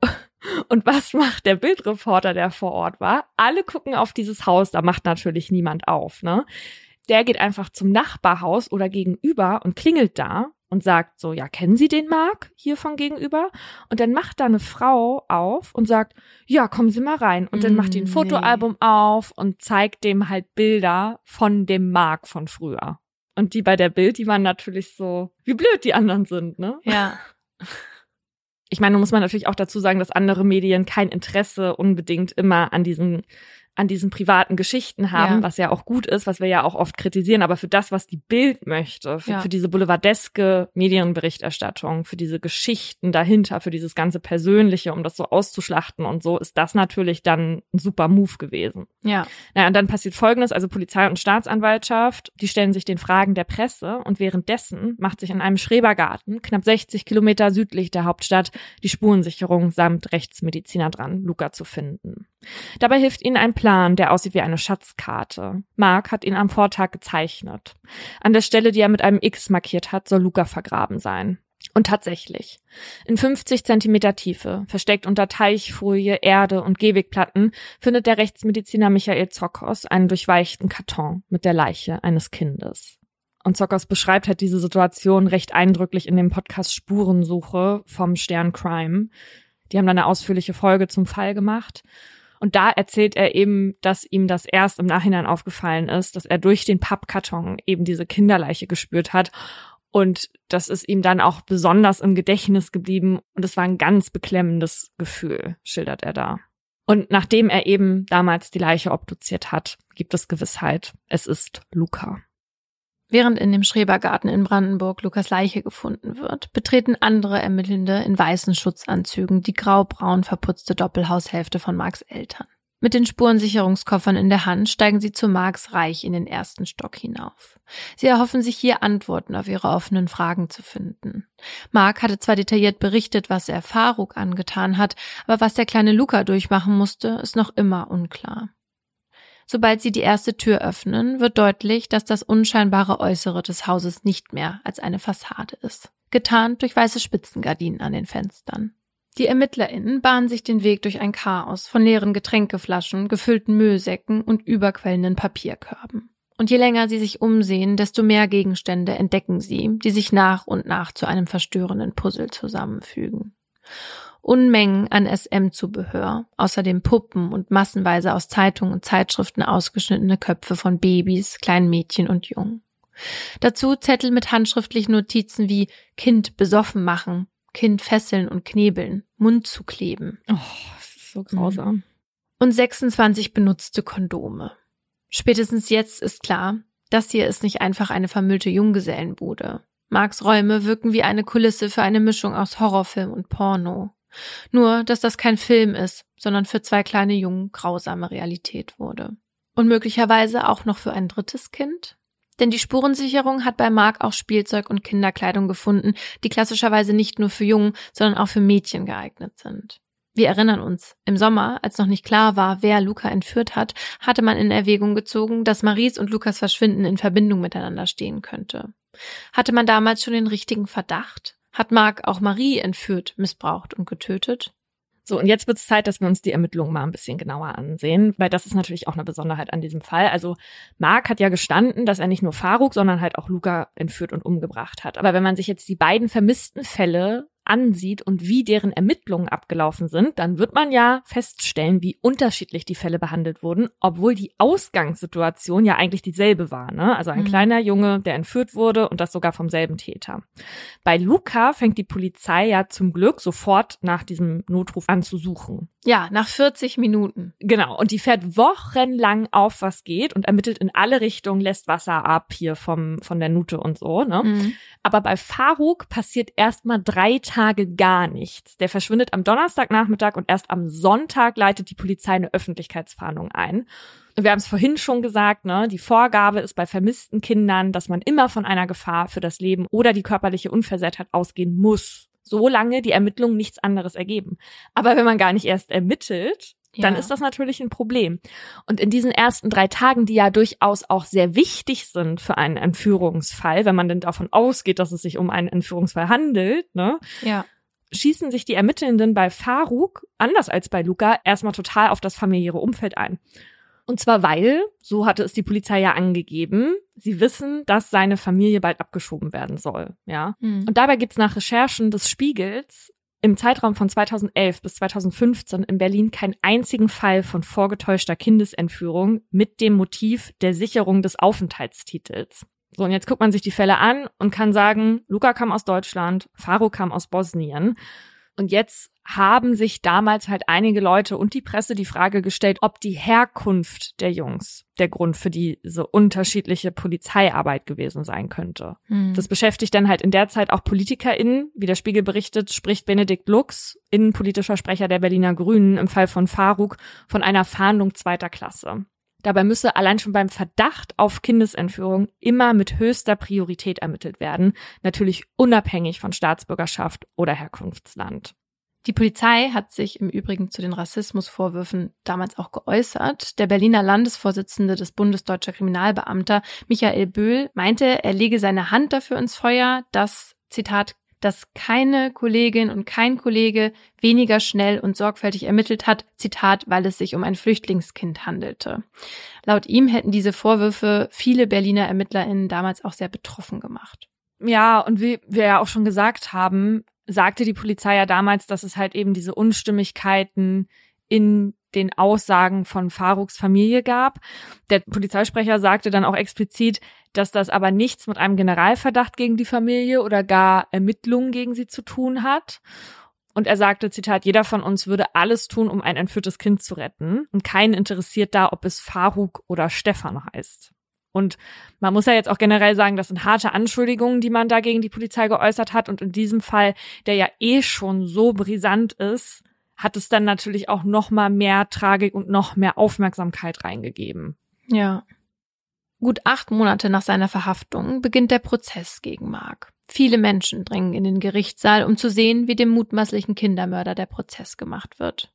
Und was macht der Bildreporter, der vor Ort war? Alle gucken auf dieses Haus, da macht natürlich niemand auf, ne? Der geht einfach zum Nachbarhaus oder gegenüber und klingelt da und sagt so, ja, kennen Sie den Mark hier von gegenüber? Und dann macht da eine Frau auf und sagt, ja, kommen Sie mal rein. Und dann macht die ein mm, Fotoalbum auf und zeigt dem halt Bilder von dem Mark von früher. Und die bei der Bild, die waren natürlich so, wie blöd die anderen sind, ne? Ja. Ich meine, muss man natürlich auch dazu sagen, dass andere Medien kein Interesse unbedingt immer an diesen an diesen privaten Geschichten haben, ja. was ja auch gut ist, was wir ja auch oft kritisieren, aber für das, was die Bild möchte, für, ja. für diese boulevardeske Medienberichterstattung, für diese Geschichten dahinter, für dieses ganze Persönliche, um das so auszuschlachten und so, ist das natürlich dann ein super Move gewesen. Ja. Naja, und dann passiert Folgendes, also Polizei und Staatsanwaltschaft, die stellen sich den Fragen der Presse und währenddessen macht sich in einem Schrebergarten, knapp 60 Kilometer südlich der Hauptstadt, die Spurensicherung samt Rechtsmediziner dran, Luca zu finden. Dabei hilft ihnen ein Plan, der aussieht wie eine Schatzkarte. Mark hat ihn am Vortag gezeichnet. An der Stelle, die er mit einem X markiert hat, soll Luca vergraben sein. Und tatsächlich. In 50 Zentimeter Tiefe, versteckt unter Teichfolie, Erde und Gehwegplatten, findet der Rechtsmediziner Michael Zokos einen durchweichten Karton mit der Leiche eines Kindes. Und Zokos beschreibt halt diese Situation recht eindrücklich in dem Podcast Spurensuche vom Stern Crime. Die haben dann eine ausführliche Folge zum Fall gemacht. Und da erzählt er eben, dass ihm das erst im Nachhinein aufgefallen ist, dass er durch den Pappkarton eben diese Kinderleiche gespürt hat. Und das ist ihm dann auch besonders im Gedächtnis geblieben. Und es war ein ganz beklemmendes Gefühl, schildert er da. Und nachdem er eben damals die Leiche obduziert hat, gibt es Gewissheit, es ist Luca. Während in dem Schrebergarten in Brandenburg Lukas Leiche gefunden wird, betreten andere Ermittelnde in weißen Schutzanzügen die graubraun verputzte Doppelhaushälfte von Marks Eltern. Mit den Spurensicherungskoffern in der Hand steigen sie zu Marks Reich in den ersten Stock hinauf. Sie erhoffen sich hier Antworten auf ihre offenen Fragen zu finden. Mark hatte zwar detailliert berichtet, was er Faruk angetan hat, aber was der kleine Luca durchmachen musste, ist noch immer unklar. Sobald sie die erste Tür öffnen, wird deutlich, dass das unscheinbare Äußere des Hauses nicht mehr als eine Fassade ist, getarnt durch weiße Spitzengardinen an den Fenstern. Die ErmittlerInnen bahnen sich den Weg durch ein Chaos von leeren Getränkeflaschen, gefüllten Müllsäcken und überquellenden Papierkörben. Und je länger sie sich umsehen, desto mehr Gegenstände entdecken sie, die sich nach und nach zu einem verstörenden Puzzle zusammenfügen. Unmengen an SM-Zubehör, außerdem Puppen und massenweise aus Zeitungen und Zeitschriften ausgeschnittene Köpfe von Babys, kleinen Mädchen und Jungen. Dazu Zettel mit handschriftlichen Notizen wie Kind besoffen machen, Kind fesseln und knebeln, Mund zu kleben. Oh, das ist so grausam. Und 26 benutzte Kondome. Spätestens jetzt ist klar, das hier ist nicht einfach eine vermüllte Junggesellenbude. Marks Räume wirken wie eine Kulisse für eine Mischung aus Horrorfilm und Porno. Nur, dass das kein Film ist, sondern für zwei kleine Jungen grausame Realität wurde. Und möglicherweise auch noch für ein drittes Kind? Denn die Spurensicherung hat bei Mark auch Spielzeug und Kinderkleidung gefunden, die klassischerweise nicht nur für Jungen, sondern auch für Mädchen geeignet sind. Wir erinnern uns, im Sommer, als noch nicht klar war, wer Luca entführt hat, hatte man in Erwägung gezogen, dass Maries und Lukas Verschwinden in Verbindung miteinander stehen könnte. Hatte man damals schon den richtigen Verdacht? Hat Mark auch Marie entführt, missbraucht und getötet? So, und jetzt wird es Zeit, dass wir uns die Ermittlungen mal ein bisschen genauer ansehen, weil das ist natürlich auch eine Besonderheit an diesem Fall. Also Mark hat ja gestanden, dass er nicht nur Faruk, sondern halt auch Luca entführt und umgebracht hat. Aber wenn man sich jetzt die beiden vermissten Fälle ansieht und wie deren Ermittlungen abgelaufen sind, dann wird man ja feststellen, wie unterschiedlich die Fälle behandelt wurden, obwohl die Ausgangssituation ja eigentlich dieselbe war. Ne? Also ein mhm. kleiner Junge, der entführt wurde und das sogar vom selben Täter. Bei Luca fängt die Polizei ja zum Glück sofort nach diesem Notruf an zu suchen. Ja, nach 40 Minuten. Genau. Und die fährt wochenlang auf, was geht und ermittelt in alle Richtungen, lässt Wasser ab hier vom, von der Nute und so. Ne? Mhm. Aber bei Faruk passiert erstmal drei Tage gar nichts. Der verschwindet am Donnerstagnachmittag und erst am Sonntag leitet die Polizei eine Öffentlichkeitsfahndung ein. Wir haben es vorhin schon gesagt, ne? Die Vorgabe ist bei vermissten Kindern, dass man immer von einer Gefahr für das Leben oder die körperliche Unversehrtheit ausgehen muss solange die Ermittlungen nichts anderes ergeben. Aber wenn man gar nicht erst ermittelt, dann ja. ist das natürlich ein Problem. Und in diesen ersten drei Tagen, die ja durchaus auch sehr wichtig sind für einen Entführungsfall, wenn man denn davon ausgeht, dass es sich um einen Entführungsfall handelt, ne? Ja. Schießen sich die Ermittelnden bei Faruk, anders als bei Luca, erstmal total auf das familiäre Umfeld ein. Und zwar weil, so hatte es die Polizei ja angegeben, sie wissen, dass seine Familie bald abgeschoben werden soll, ja. Mhm. Und dabei gibt's nach Recherchen des Spiegels im Zeitraum von 2011 bis 2015 in Berlin keinen einzigen Fall von vorgetäuschter Kindesentführung mit dem Motiv der Sicherung des Aufenthaltstitels. So, und jetzt guckt man sich die Fälle an und kann sagen, Luca kam aus Deutschland, Faro kam aus Bosnien. Und jetzt haben sich damals halt einige Leute und die Presse die Frage gestellt, ob die Herkunft der Jungs der Grund für diese unterschiedliche Polizeiarbeit gewesen sein könnte. Mhm. Das beschäftigt dann halt in der Zeit auch PolitikerInnen. Wie der Spiegel berichtet, spricht Benedikt Lux, innenpolitischer Sprecher der Berliner Grünen, im Fall von Faruk von einer Fahndung zweiter Klasse. Dabei müsse allein schon beim Verdacht auf Kindesentführung immer mit höchster Priorität ermittelt werden, natürlich unabhängig von Staatsbürgerschaft oder Herkunftsland. Die Polizei hat sich im Übrigen zu den Rassismusvorwürfen damals auch geäußert. Der Berliner Landesvorsitzende des Bundes Deutscher Kriminalbeamter, Michael Böhl, meinte, er lege seine Hand dafür ins Feuer, dass, Zitat, dass keine Kollegin und kein Kollege weniger schnell und sorgfältig ermittelt hat, Zitat, weil es sich um ein Flüchtlingskind handelte. Laut ihm hätten diese Vorwürfe viele Berliner ErmittlerInnen damals auch sehr betroffen gemacht. Ja, und wie wir ja auch schon gesagt haben, sagte die Polizei ja damals, dass es halt eben diese Unstimmigkeiten in den Aussagen von Faruks Familie gab. Der Polizeisprecher sagte dann auch explizit, dass das aber nichts mit einem Generalverdacht gegen die Familie oder gar Ermittlungen gegen sie zu tun hat. Und er sagte, Zitat, jeder von uns würde alles tun, um ein entführtes Kind zu retten. Und keinen interessiert da, ob es Faruk oder Stefan heißt. Und man muss ja jetzt auch generell sagen, das sind harte Anschuldigungen, die man da gegen die Polizei geäußert hat. Und in diesem Fall, der ja eh schon so brisant ist, hat es dann natürlich auch noch mal mehr Tragik und noch mehr Aufmerksamkeit reingegeben. Ja. Gut acht Monate nach seiner Verhaftung beginnt der Prozess gegen Mark. Viele Menschen drängen in den Gerichtssaal, um zu sehen, wie dem mutmaßlichen Kindermörder der Prozess gemacht wird.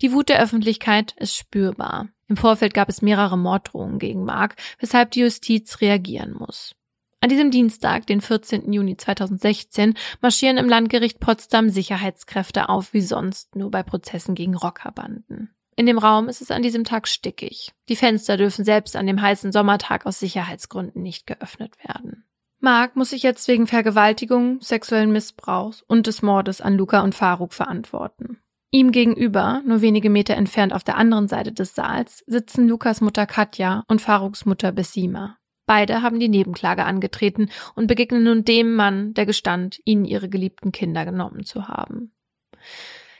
Die Wut der Öffentlichkeit ist spürbar. Im Vorfeld gab es mehrere Morddrohungen gegen Mark, weshalb die Justiz reagieren muss. An diesem Dienstag, den 14. Juni 2016, marschieren im Landgericht Potsdam Sicherheitskräfte auf wie sonst nur bei Prozessen gegen Rockerbanden. In dem Raum ist es an diesem Tag stickig. Die Fenster dürfen selbst an dem heißen Sommertag aus Sicherheitsgründen nicht geöffnet werden. Mark muss sich jetzt wegen Vergewaltigung, sexuellen Missbrauchs und des Mordes an Luca und Faruk verantworten. Ihm gegenüber, nur wenige Meter entfernt auf der anderen Seite des Saals, sitzen Lukas Mutter Katja und Faruks Mutter Bessima. Beide haben die Nebenklage angetreten und begegnen nun dem Mann, der gestand, ihnen ihre geliebten Kinder genommen zu haben.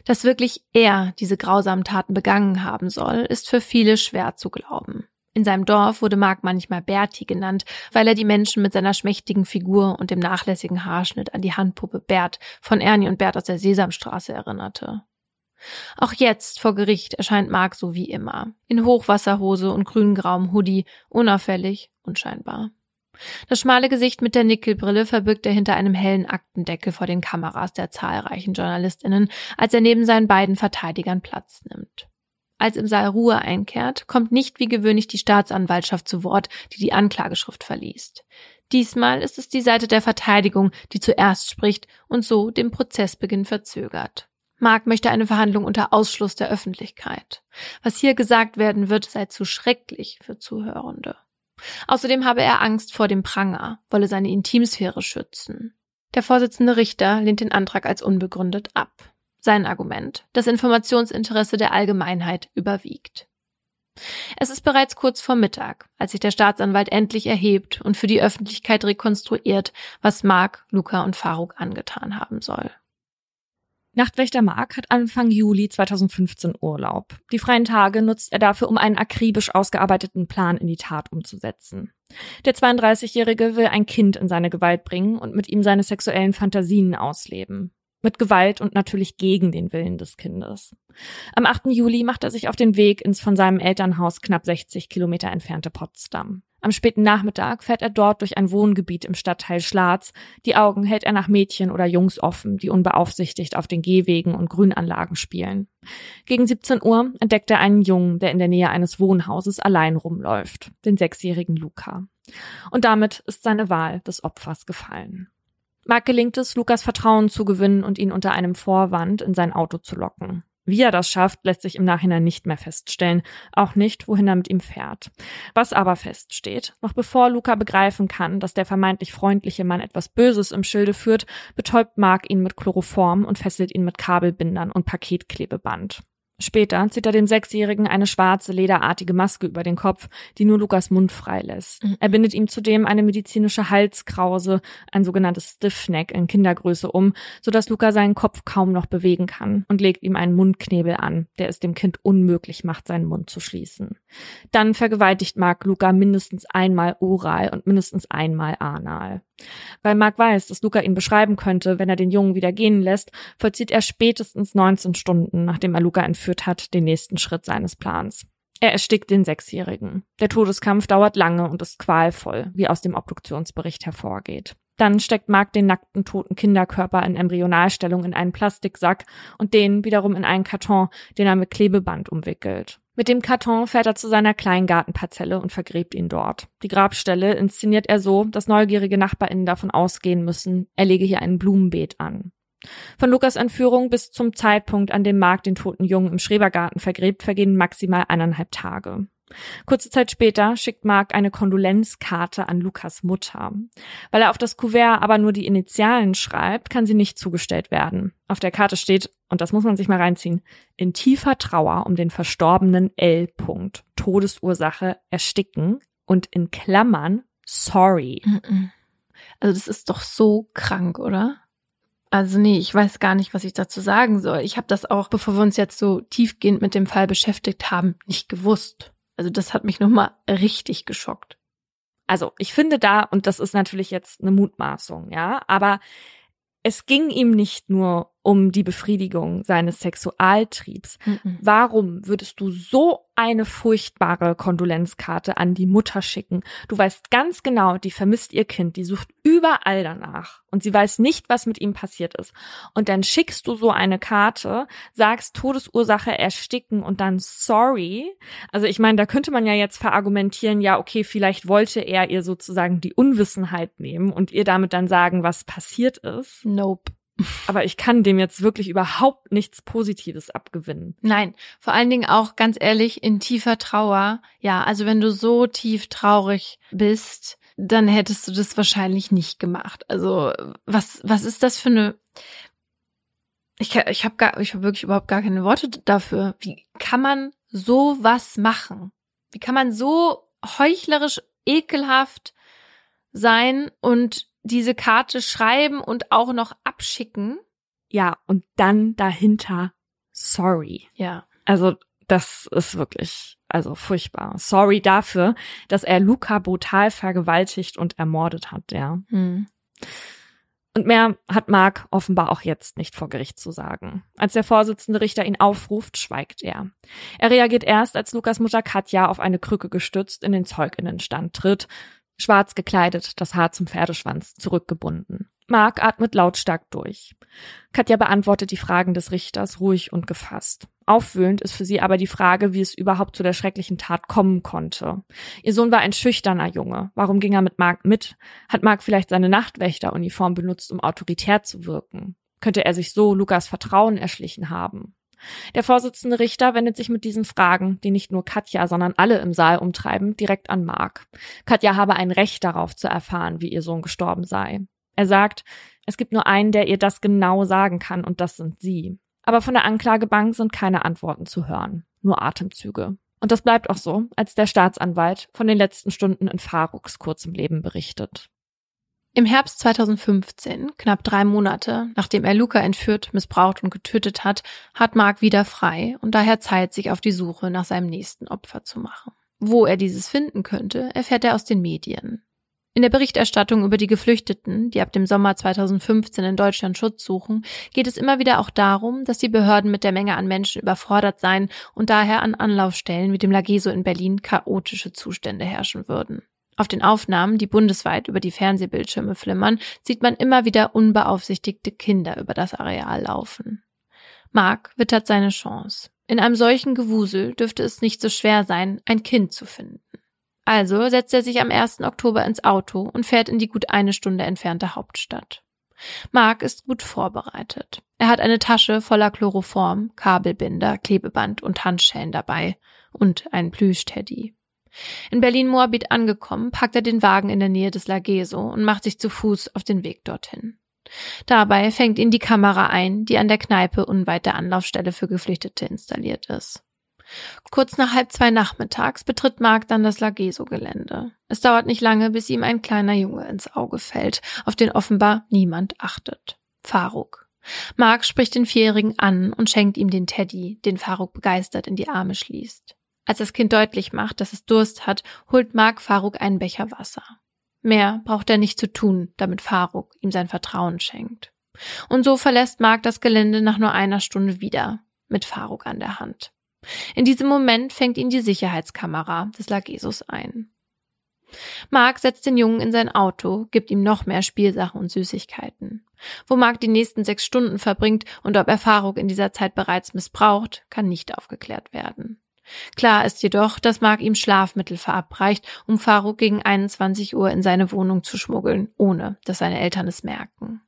Dass wirklich er diese grausamen Taten begangen haben soll, ist für viele schwer zu glauben. In seinem Dorf wurde Mark manchmal Berti genannt, weil er die Menschen mit seiner schmächtigen Figur und dem nachlässigen Haarschnitt an die Handpuppe Bert von Ernie und Bert aus der Sesamstraße erinnerte. Auch jetzt vor Gericht erscheint Mark so wie immer. In Hochwasserhose und grüngrauem Hoodie, unauffällig, unscheinbar. Das schmale Gesicht mit der Nickelbrille verbirgt er hinter einem hellen Aktendeckel vor den Kameras der zahlreichen JournalistInnen, als er neben seinen beiden Verteidigern Platz nimmt. Als im Saal Ruhe einkehrt, kommt nicht wie gewöhnlich die Staatsanwaltschaft zu Wort, die die Anklageschrift verliest. Diesmal ist es die Seite der Verteidigung, die zuerst spricht und so den Prozessbeginn verzögert. Mark möchte eine Verhandlung unter Ausschluss der Öffentlichkeit. Was hier gesagt werden wird, sei zu schrecklich für Zuhörende. Außerdem habe er Angst vor dem Pranger, wolle seine Intimsphäre schützen. Der Vorsitzende Richter lehnt den Antrag als unbegründet ab. Sein Argument, das Informationsinteresse der Allgemeinheit überwiegt. Es ist bereits kurz vor Mittag, als sich der Staatsanwalt endlich erhebt und für die Öffentlichkeit rekonstruiert, was Mark, Luca und Faruk angetan haben soll. Nachtwächter Mark hat Anfang Juli 2015 Urlaub. Die freien Tage nutzt er dafür, um einen akribisch ausgearbeiteten Plan in die Tat umzusetzen. Der 32-Jährige will ein Kind in seine Gewalt bringen und mit ihm seine sexuellen Fantasien ausleben. Mit Gewalt und natürlich gegen den Willen des Kindes. Am 8. Juli macht er sich auf den Weg ins von seinem Elternhaus knapp 60 Kilometer entfernte Potsdam. Am späten Nachmittag fährt er dort durch ein Wohngebiet im Stadtteil Schlatz. Die Augen hält er nach Mädchen oder Jungs offen, die unbeaufsichtigt auf den Gehwegen und Grünanlagen spielen. Gegen 17 Uhr entdeckt er einen Jungen, der in der Nähe eines Wohnhauses allein rumläuft, den sechsjährigen Luca. Und damit ist seine Wahl des Opfers gefallen. Mark gelingt es, Lukas Vertrauen zu gewinnen und ihn unter einem Vorwand in sein Auto zu locken. Wie er das schafft, lässt sich im Nachhinein nicht mehr feststellen, auch nicht, wohin er mit ihm fährt. Was aber feststeht, noch bevor Luca begreifen kann, dass der vermeintlich freundliche Mann etwas Böses im Schilde führt, betäubt Mark ihn mit Chloroform und fesselt ihn mit Kabelbindern und Paketklebeband. Später zieht er dem Sechsjährigen eine schwarze, lederartige Maske über den Kopf, die nur Lukas Mund freilässt. Mhm. Er bindet ihm zudem eine medizinische Halskrause, ein sogenanntes Stiffneck in Kindergröße um, sodass Luca seinen Kopf kaum noch bewegen kann und legt ihm einen Mundknebel an, der es dem Kind unmöglich macht, seinen Mund zu schließen. Dann vergewaltigt Mark Luca mindestens einmal oral und mindestens einmal anal. Weil Mark weiß, dass Luca ihn beschreiben könnte, wenn er den Jungen wieder gehen lässt, vollzieht er spätestens 19 Stunden, nachdem er Luca entführt hat, den nächsten Schritt seines Plans. Er erstickt den Sechsjährigen. Der Todeskampf dauert lange und ist qualvoll, wie aus dem Obduktionsbericht hervorgeht. Dann steckt Mark den nackten toten Kinderkörper in Embryonalstellung in einen Plastiksack und den wiederum in einen Karton, den er mit Klebeband umwickelt. Mit dem Karton fährt er zu seiner kleinen Gartenparzelle und vergräbt ihn dort. Die Grabstelle inszeniert er so, dass neugierige NachbarInnen davon ausgehen müssen, er lege hier ein Blumenbeet an. Von Lukas Entführung bis zum Zeitpunkt, an dem Mark den toten Jungen im Schrebergarten vergräbt, vergehen maximal eineinhalb Tage. Kurze Zeit später schickt Mark eine Kondolenzkarte an Lukas Mutter. Weil er auf das Kuvert aber nur die Initialen schreibt, kann sie nicht zugestellt werden. Auf der Karte steht, und das muss man sich mal reinziehen, in tiefer Trauer um den verstorbenen L. -Punkt. Todesursache ersticken und in Klammern sorry. Also das ist doch so krank, oder? Also nee, ich weiß gar nicht, was ich dazu sagen soll. Ich habe das auch, bevor wir uns jetzt so tiefgehend mit dem Fall beschäftigt haben, nicht gewusst. Also das hat mich nochmal richtig geschockt. Also ich finde da, und das ist natürlich jetzt eine Mutmaßung, ja, aber es ging ihm nicht nur um die Befriedigung seines Sexualtriebs. Mhm. Warum würdest du so eine furchtbare Kondolenzkarte an die Mutter schicken? Du weißt ganz genau, die vermisst ihr Kind, die sucht überall danach und sie weiß nicht, was mit ihm passiert ist. Und dann schickst du so eine Karte, sagst Todesursache ersticken und dann sorry. Also ich meine, da könnte man ja jetzt verargumentieren, ja, okay, vielleicht wollte er ihr sozusagen die Unwissenheit nehmen und ihr damit dann sagen, was passiert ist. Nope. Aber ich kann dem jetzt wirklich überhaupt nichts Positives abgewinnen. Nein, vor allen Dingen auch ganz ehrlich in tiefer Trauer. Ja, also wenn du so tief traurig bist, dann hättest du das wahrscheinlich nicht gemacht. Also was was ist das für eine ich, ich habe gar ich habe wirklich überhaupt gar keine Worte dafür. Wie kann man so was machen? Wie kann man so heuchlerisch ekelhaft sein und diese Karte schreiben und auch noch abschicken. Ja, und dann dahinter sorry. Ja. Also das ist wirklich, also furchtbar. Sorry dafür, dass er Luca brutal vergewaltigt und ermordet hat, ja. Hm. Und mehr hat Mark offenbar auch jetzt nicht vor Gericht zu sagen. Als der Vorsitzende Richter ihn aufruft, schweigt er. Er reagiert erst, als Lukas Mutter Katja auf eine Krücke gestützt in den Zeuginnenstand tritt schwarz gekleidet, das Haar zum Pferdeschwanz zurückgebunden. Mark atmet lautstark durch. Katja beantwortet die Fragen des Richters ruhig und gefasst. Aufwühlend ist für sie aber die Frage, wie es überhaupt zu der schrecklichen Tat kommen konnte. Ihr Sohn war ein schüchterner Junge. Warum ging er mit Mark mit? Hat Mark vielleicht seine Nachtwächteruniform benutzt, um autoritär zu wirken? Könnte er sich so Lukas Vertrauen erschlichen haben? Der Vorsitzende Richter wendet sich mit diesen Fragen, die nicht nur Katja, sondern alle im Saal umtreiben, direkt an Mark. Katja habe ein Recht darauf zu erfahren, wie ihr Sohn gestorben sei. Er sagt, es gibt nur einen, der ihr das genau sagen kann, und das sind sie. Aber von der Anklagebank sind keine Antworten zu hören, nur Atemzüge. Und das bleibt auch so, als der Staatsanwalt von den letzten Stunden in Faruks kurzem Leben berichtet. Im Herbst 2015, knapp drei Monate, nachdem er Luca entführt, missbraucht und getötet hat, hat Mark wieder frei und daher Zeit, sich auf die Suche nach seinem nächsten Opfer zu machen. Wo er dieses finden könnte, erfährt er aus den Medien. In der Berichterstattung über die Geflüchteten, die ab dem Sommer 2015 in Deutschland Schutz suchen, geht es immer wieder auch darum, dass die Behörden mit der Menge an Menschen überfordert seien und daher an Anlaufstellen wie dem Lageso in Berlin chaotische Zustände herrschen würden. Auf den Aufnahmen, die bundesweit über die Fernsehbildschirme flimmern, sieht man immer wieder unbeaufsichtigte Kinder über das Areal laufen. Mark wittert seine Chance. In einem solchen Gewusel dürfte es nicht so schwer sein, ein Kind zu finden. Also setzt er sich am 1. Oktober ins Auto und fährt in die gut eine Stunde entfernte Hauptstadt. Mark ist gut vorbereitet. Er hat eine Tasche voller Chloroform, Kabelbinder, Klebeband und Handschellen dabei und einen Plüschteddy. In Berlin-Moabit angekommen, packt er den Wagen in der Nähe des Lageso und macht sich zu Fuß auf den Weg dorthin. Dabei fängt ihn die Kamera ein, die an der Kneipe unweit der Anlaufstelle für Geflüchtete installiert ist. Kurz nach halb zwei nachmittags betritt Mark dann das Lageso-Gelände. Es dauert nicht lange, bis ihm ein kleiner Junge ins Auge fällt, auf den offenbar niemand achtet. Faruk. Mark spricht den Vierjährigen an und schenkt ihm den Teddy, den Faruk begeistert in die Arme schließt. Als das Kind deutlich macht, dass es Durst hat, holt Mark Faruk einen Becher Wasser. Mehr braucht er nicht zu tun, damit Faruk ihm sein Vertrauen schenkt. Und so verlässt Mark das Gelände nach nur einer Stunde wieder, mit Faruk an der Hand. In diesem Moment fängt ihn die Sicherheitskamera des Lagesus ein. Mark setzt den Jungen in sein Auto, gibt ihm noch mehr Spielsachen und Süßigkeiten. Wo Mark die nächsten sechs Stunden verbringt und ob er Faruk in dieser Zeit bereits missbraucht, kann nicht aufgeklärt werden. Klar ist jedoch, dass Mark ihm Schlafmittel verabreicht, um Faruk gegen 21 Uhr in seine Wohnung zu schmuggeln, ohne dass seine Eltern es merken.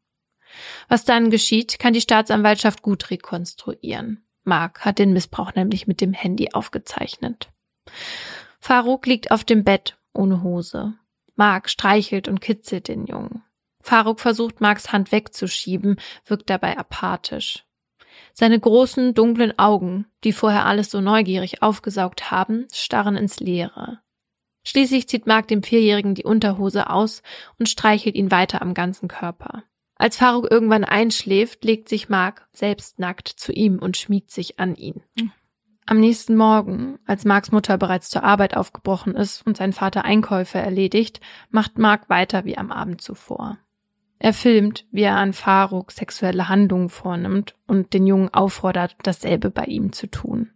Was dann geschieht, kann die Staatsanwaltschaft gut rekonstruieren. Mark hat den Missbrauch nämlich mit dem Handy aufgezeichnet. Faruk liegt auf dem Bett ohne Hose. Mark streichelt und kitzelt den Jungen. Faruk versucht, Marks Hand wegzuschieben, wirkt dabei apathisch. Seine großen, dunklen Augen, die vorher alles so neugierig aufgesaugt haben, starren ins Leere. Schließlich zieht Mark dem Vierjährigen die Unterhose aus und streichelt ihn weiter am ganzen Körper. Als Faruk irgendwann einschläft, legt sich Mark selbst nackt zu ihm und schmiegt sich an ihn. Am nächsten Morgen, als Marks Mutter bereits zur Arbeit aufgebrochen ist und sein Vater Einkäufe erledigt, macht Mark weiter wie am Abend zuvor. Er filmt, wie er an Faruk sexuelle Handlungen vornimmt und den Jungen auffordert, dasselbe bei ihm zu tun.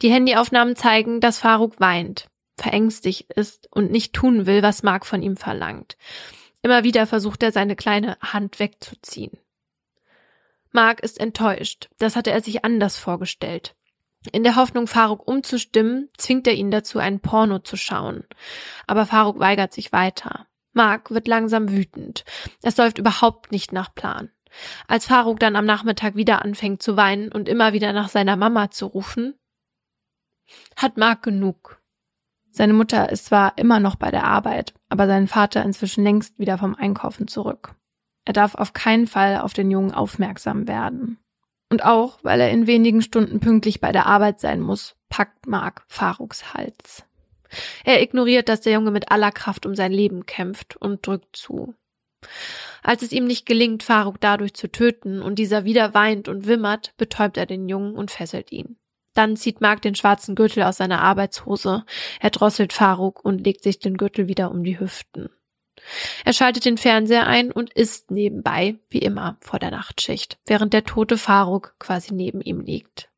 Die Handyaufnahmen zeigen, dass Faruk weint, verängstigt ist und nicht tun will, was Mark von ihm verlangt. Immer wieder versucht er, seine kleine Hand wegzuziehen. Mark ist enttäuscht. Das hatte er sich anders vorgestellt. In der Hoffnung, Faruk umzustimmen, zwingt er ihn dazu, ein Porno zu schauen. Aber Faruk weigert sich weiter. Mark wird langsam wütend. Es läuft überhaupt nicht nach Plan. Als Faruk dann am Nachmittag wieder anfängt zu weinen und immer wieder nach seiner Mama zu rufen, hat Mark genug. Seine Mutter ist zwar immer noch bei der Arbeit, aber sein Vater inzwischen längst wieder vom Einkaufen zurück. Er darf auf keinen Fall auf den Jungen aufmerksam werden. Und auch, weil er in wenigen Stunden pünktlich bei der Arbeit sein muss, packt Mark Faruks Hals. Er ignoriert, dass der Junge mit aller Kraft um sein Leben kämpft und drückt zu. Als es ihm nicht gelingt, Faruk dadurch zu töten und dieser wieder weint und wimmert, betäubt er den Jungen und fesselt ihn. Dann zieht Mark den schwarzen Gürtel aus seiner Arbeitshose, er drosselt Faruk und legt sich den Gürtel wieder um die Hüften. Er schaltet den Fernseher ein und isst nebenbei, wie immer, vor der Nachtschicht, während der tote Faruk quasi neben ihm liegt.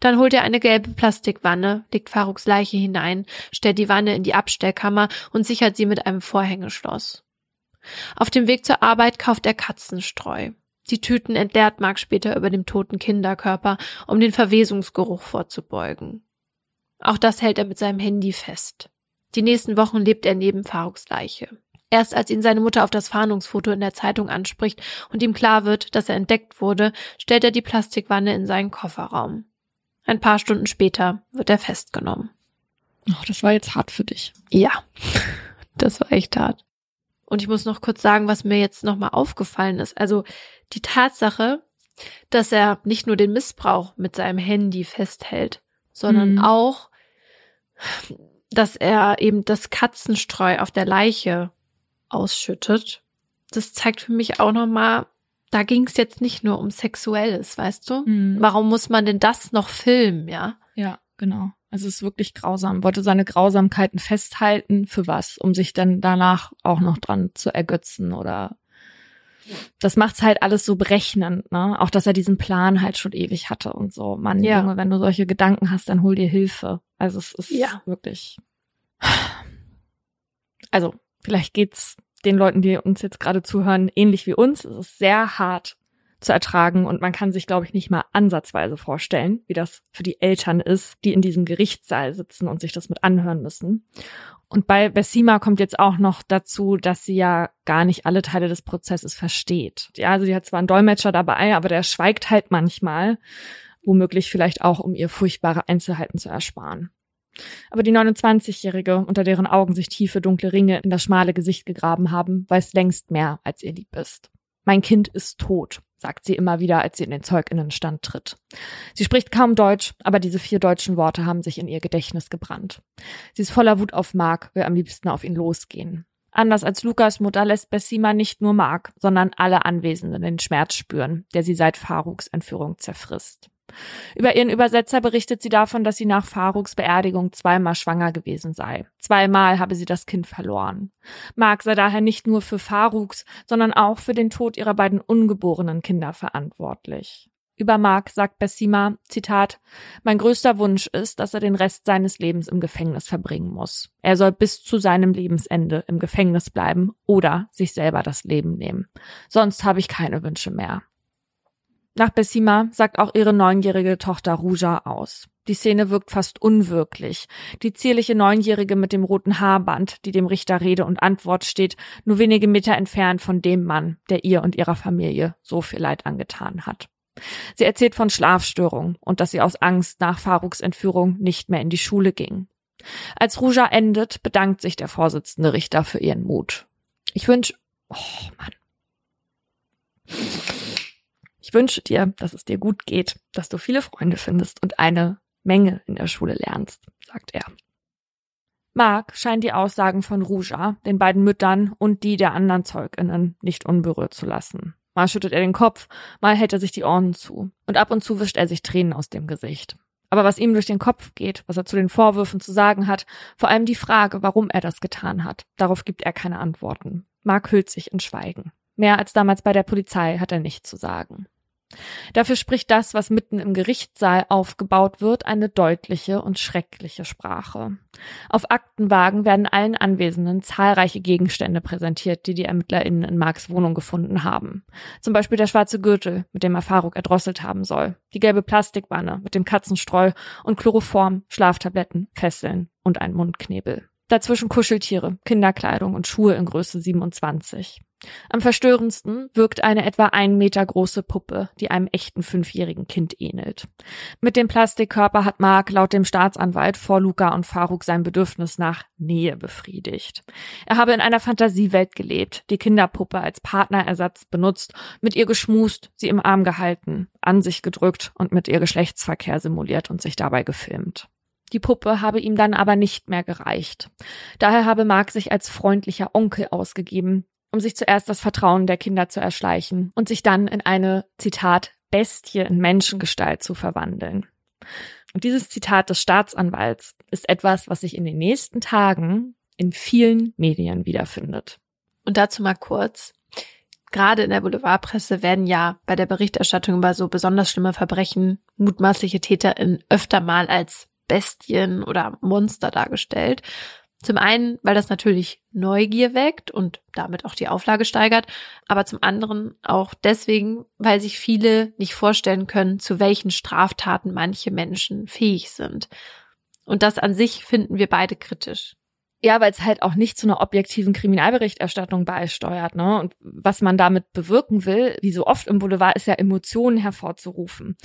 Dann holt er eine gelbe Plastikwanne, legt Faruks Leiche hinein, stellt die Wanne in die Abstellkammer und sichert sie mit einem Vorhängeschloss. Auf dem Weg zur Arbeit kauft er Katzenstreu. Die Tüten entleert Mark später über dem toten Kinderkörper, um den Verwesungsgeruch vorzubeugen. Auch das hält er mit seinem Handy fest. Die nächsten Wochen lebt er neben Faruks Leiche. Erst als ihn seine Mutter auf das Fahndungsfoto in der Zeitung anspricht und ihm klar wird, dass er entdeckt wurde, stellt er die Plastikwanne in seinen Kofferraum. Ein paar Stunden später wird er festgenommen. Ach, das war jetzt hart für dich. Ja, das war echt hart. Und ich muss noch kurz sagen, was mir jetzt nochmal aufgefallen ist. Also die Tatsache, dass er nicht nur den Missbrauch mit seinem Handy festhält, sondern mhm. auch, dass er eben das Katzenstreu auf der Leiche ausschüttet. Das zeigt für mich auch nochmal, da ging es jetzt nicht nur um Sexuelles, weißt du? Mhm. Warum muss man denn das noch filmen, ja? Ja, genau. Also es ist wirklich grausam. Wollte seine Grausamkeiten festhalten. Für was? Um sich dann danach auch noch dran zu ergötzen oder das macht's halt alles so berechnend, ne? Auch dass er diesen Plan halt schon ewig hatte und so. Mann, ja. Junge, wenn du solche Gedanken hast, dann hol dir Hilfe. Also es ist ja. wirklich. Also Vielleicht geht's den Leuten, die uns jetzt gerade zuhören, ähnlich wie uns. Es ist sehr hart zu ertragen und man kann sich, glaube ich, nicht mal ansatzweise vorstellen, wie das für die Eltern ist, die in diesem Gerichtssaal sitzen und sich das mit anhören müssen. Und bei Bessima kommt jetzt auch noch dazu, dass sie ja gar nicht alle Teile des Prozesses versteht. Ja, also sie hat zwar einen Dolmetscher dabei, aber der schweigt halt manchmal, womöglich vielleicht auch, um ihr furchtbare Einzelheiten zu ersparen. Aber die 29-Jährige, unter deren Augen sich tiefe dunkle Ringe in das schmale Gesicht gegraben haben, weiß längst mehr, als ihr lieb ist. Mein Kind ist tot, sagt sie immer wieder, als sie in den Zeuginnenstand tritt. Sie spricht kaum Deutsch, aber diese vier deutschen Worte haben sich in ihr Gedächtnis gebrannt. Sie ist voller Wut auf Mark, will am liebsten auf ihn losgehen. Anders als Lukas Mutter lässt Bessima nicht nur Mark, sondern alle Anwesenden den Schmerz spüren, der sie seit Faruks Entführung zerfrisst. Über ihren Übersetzer berichtet sie davon, dass sie nach Faruks Beerdigung zweimal schwanger gewesen sei. Zweimal habe sie das Kind verloren. Mark sei daher nicht nur für Faruks, sondern auch für den Tod ihrer beiden ungeborenen Kinder verantwortlich. Über Mark sagt Bessima, Zitat, mein größter Wunsch ist, dass er den Rest seines Lebens im Gefängnis verbringen muss. Er soll bis zu seinem Lebensende im Gefängnis bleiben oder sich selber das Leben nehmen. Sonst habe ich keine Wünsche mehr. Nach Bessima sagt auch ihre neunjährige Tochter Ruja aus. Die Szene wirkt fast unwirklich. Die zierliche Neunjährige mit dem roten Haarband, die dem Richter Rede und Antwort steht, nur wenige Meter entfernt von dem Mann, der ihr und ihrer Familie so viel Leid angetan hat. Sie erzählt von Schlafstörungen und dass sie aus Angst nach Faruks Entführung nicht mehr in die Schule ging. Als Ruja endet, bedankt sich der Vorsitzende Richter für ihren Mut. Ich wünsche, oh Mann. Ich wünsche dir, dass es dir gut geht, dass du viele Freunde findest und eine Menge in der Schule lernst, sagt er. Mark scheint die Aussagen von Ruja, den beiden Müttern und die der anderen Zeuginnen nicht unberührt zu lassen. Mal schüttet er den Kopf, mal hält er sich die Ohren zu und ab und zu wischt er sich Tränen aus dem Gesicht. Aber was ihm durch den Kopf geht, was er zu den Vorwürfen zu sagen hat, vor allem die Frage, warum er das getan hat, darauf gibt er keine Antworten. Mark hüllt sich in Schweigen. Mehr als damals bei der Polizei hat er nicht zu sagen. Dafür spricht das, was mitten im Gerichtssaal aufgebaut wird, eine deutliche und schreckliche Sprache. Auf Aktenwagen werden allen Anwesenden zahlreiche Gegenstände präsentiert, die die ErmittlerInnen in Marks Wohnung gefunden haben. Zum Beispiel der schwarze Gürtel, mit dem er Faruk erdrosselt haben soll, die gelbe Plastikwanne mit dem Katzenstreu und Chloroform, Schlaftabletten, Fesseln und ein Mundknebel. Dazwischen Kuscheltiere, Kinderkleidung und Schuhe in Größe 27. Am verstörendsten wirkt eine etwa ein Meter große Puppe, die einem echten fünfjährigen Kind ähnelt. Mit dem Plastikkörper hat Mark laut dem Staatsanwalt vor Luca und Faruk sein Bedürfnis nach Nähe befriedigt. Er habe in einer Fantasiewelt gelebt, die Kinderpuppe als Partnerersatz benutzt, mit ihr geschmust, sie im Arm gehalten, an sich gedrückt und mit ihr Geschlechtsverkehr simuliert und sich dabei gefilmt. Die Puppe habe ihm dann aber nicht mehr gereicht. Daher habe Mark sich als freundlicher Onkel ausgegeben, um sich zuerst das Vertrauen der Kinder zu erschleichen und sich dann in eine, Zitat, Bestie in Menschengestalt zu verwandeln. Und dieses Zitat des Staatsanwalts ist etwas, was sich in den nächsten Tagen in vielen Medien wiederfindet. Und dazu mal kurz. Gerade in der Boulevardpresse werden ja bei der Berichterstattung über so besonders schlimme Verbrechen mutmaßliche TäterInnen öfter mal als Bestien oder Monster dargestellt. Zum einen, weil das natürlich Neugier weckt und damit auch die Auflage steigert, aber zum anderen auch deswegen, weil sich viele nicht vorstellen können, zu welchen Straftaten manche Menschen fähig sind. Und das an sich finden wir beide kritisch. Ja, weil es halt auch nicht zu einer objektiven Kriminalberichterstattung beisteuert, ne? Und was man damit bewirken will, wie so oft im Boulevard, ist ja Emotionen hervorzurufen.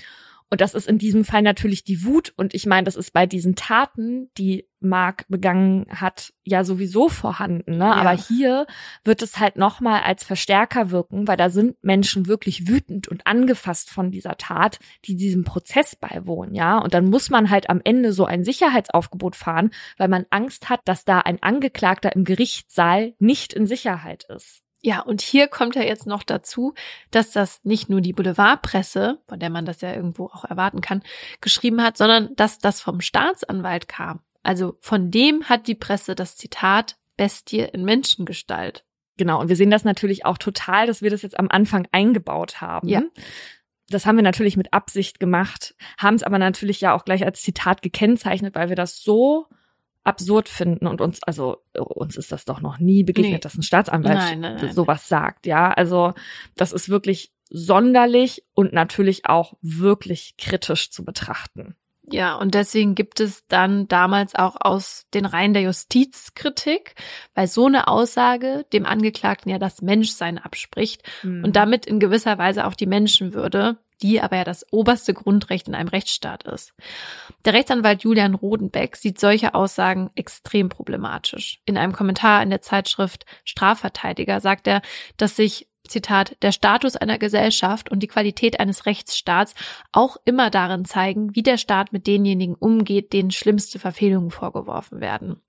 Und das ist in diesem Fall natürlich die Wut. Und ich meine, das ist bei diesen Taten, die Mark begangen hat, ja sowieso vorhanden. Ne? Ja. Aber hier wird es halt nochmal als Verstärker wirken, weil da sind Menschen wirklich wütend und angefasst von dieser Tat, die diesem Prozess beiwohnen. Ja, und dann muss man halt am Ende so ein Sicherheitsaufgebot fahren, weil man Angst hat, dass da ein Angeklagter im Gerichtssaal nicht in Sicherheit ist. Ja, und hier kommt ja jetzt noch dazu, dass das nicht nur die Boulevardpresse, von der man das ja irgendwo auch erwarten kann, geschrieben hat, sondern dass das vom Staatsanwalt kam. Also von dem hat die Presse das Zitat Bestie in Menschengestalt. Genau, und wir sehen das natürlich auch total, dass wir das jetzt am Anfang eingebaut haben. Ja. Das haben wir natürlich mit Absicht gemacht, haben es aber natürlich ja auch gleich als Zitat gekennzeichnet, weil wir das so absurd finden und uns, also uns ist das doch noch nie begegnet, nee. dass ein Staatsanwalt nein, nein, nein, sowas sagt, ja. Also das ist wirklich sonderlich und natürlich auch wirklich kritisch zu betrachten. Ja, und deswegen gibt es dann damals auch aus den Reihen der Justizkritik, weil so eine Aussage dem Angeklagten ja das Menschsein abspricht mhm. und damit in gewisser Weise auch die Menschenwürde, die aber ja das oberste Grundrecht in einem Rechtsstaat ist. Der Rechtsanwalt Julian Rodenbeck sieht solche Aussagen extrem problematisch. In einem Kommentar in der Zeitschrift Strafverteidiger sagt er, dass sich Zitat, der Status einer Gesellschaft und die Qualität eines Rechtsstaats auch immer darin zeigen, wie der Staat mit denjenigen umgeht, denen schlimmste Verfehlungen vorgeworfen werden.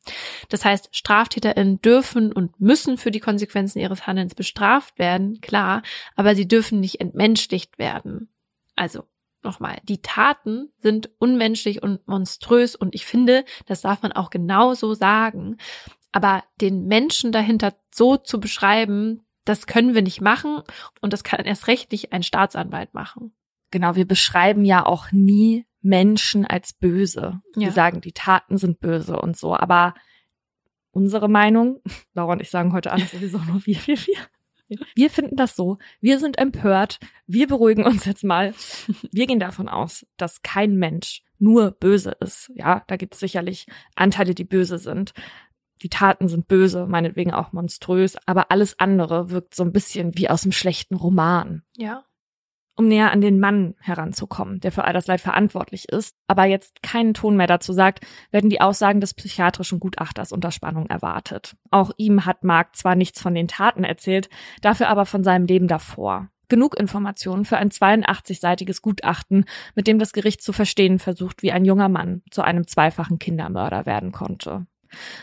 Das heißt, StraftäterInnen dürfen und müssen für die Konsequenzen ihres Handelns bestraft werden, klar, aber sie dürfen nicht entmenschlicht werden. Also nochmal, die Taten sind unmenschlich und monströs und ich finde, das darf man auch genau so sagen. Aber den Menschen dahinter so zu beschreiben, das können wir nicht machen und das kann erst recht nicht ein Staatsanwalt machen. Genau, wir beschreiben ja auch nie Menschen als böse. Ja. Wir sagen, die Taten sind böse und so, aber unsere Meinung, Laura und ich sagen heute alles sowieso nur wir, wir, wir. Wir finden das so. Wir sind empört. Wir beruhigen uns jetzt mal. Wir gehen davon aus, dass kein Mensch nur böse ist. Ja, da gibt es sicherlich Anteile, die böse sind. Die Taten sind böse, meinetwegen auch monströs, aber alles andere wirkt so ein bisschen wie aus einem schlechten Roman. Ja um näher an den Mann heranzukommen, der für all das Leid verantwortlich ist, aber jetzt keinen Ton mehr dazu sagt, werden die Aussagen des psychiatrischen Gutachters unter Spannung erwartet. Auch ihm hat Mark zwar nichts von den Taten erzählt, dafür aber von seinem Leben davor. Genug Informationen für ein 82-seitiges Gutachten, mit dem das Gericht zu verstehen versucht, wie ein junger Mann zu einem zweifachen Kindermörder werden konnte.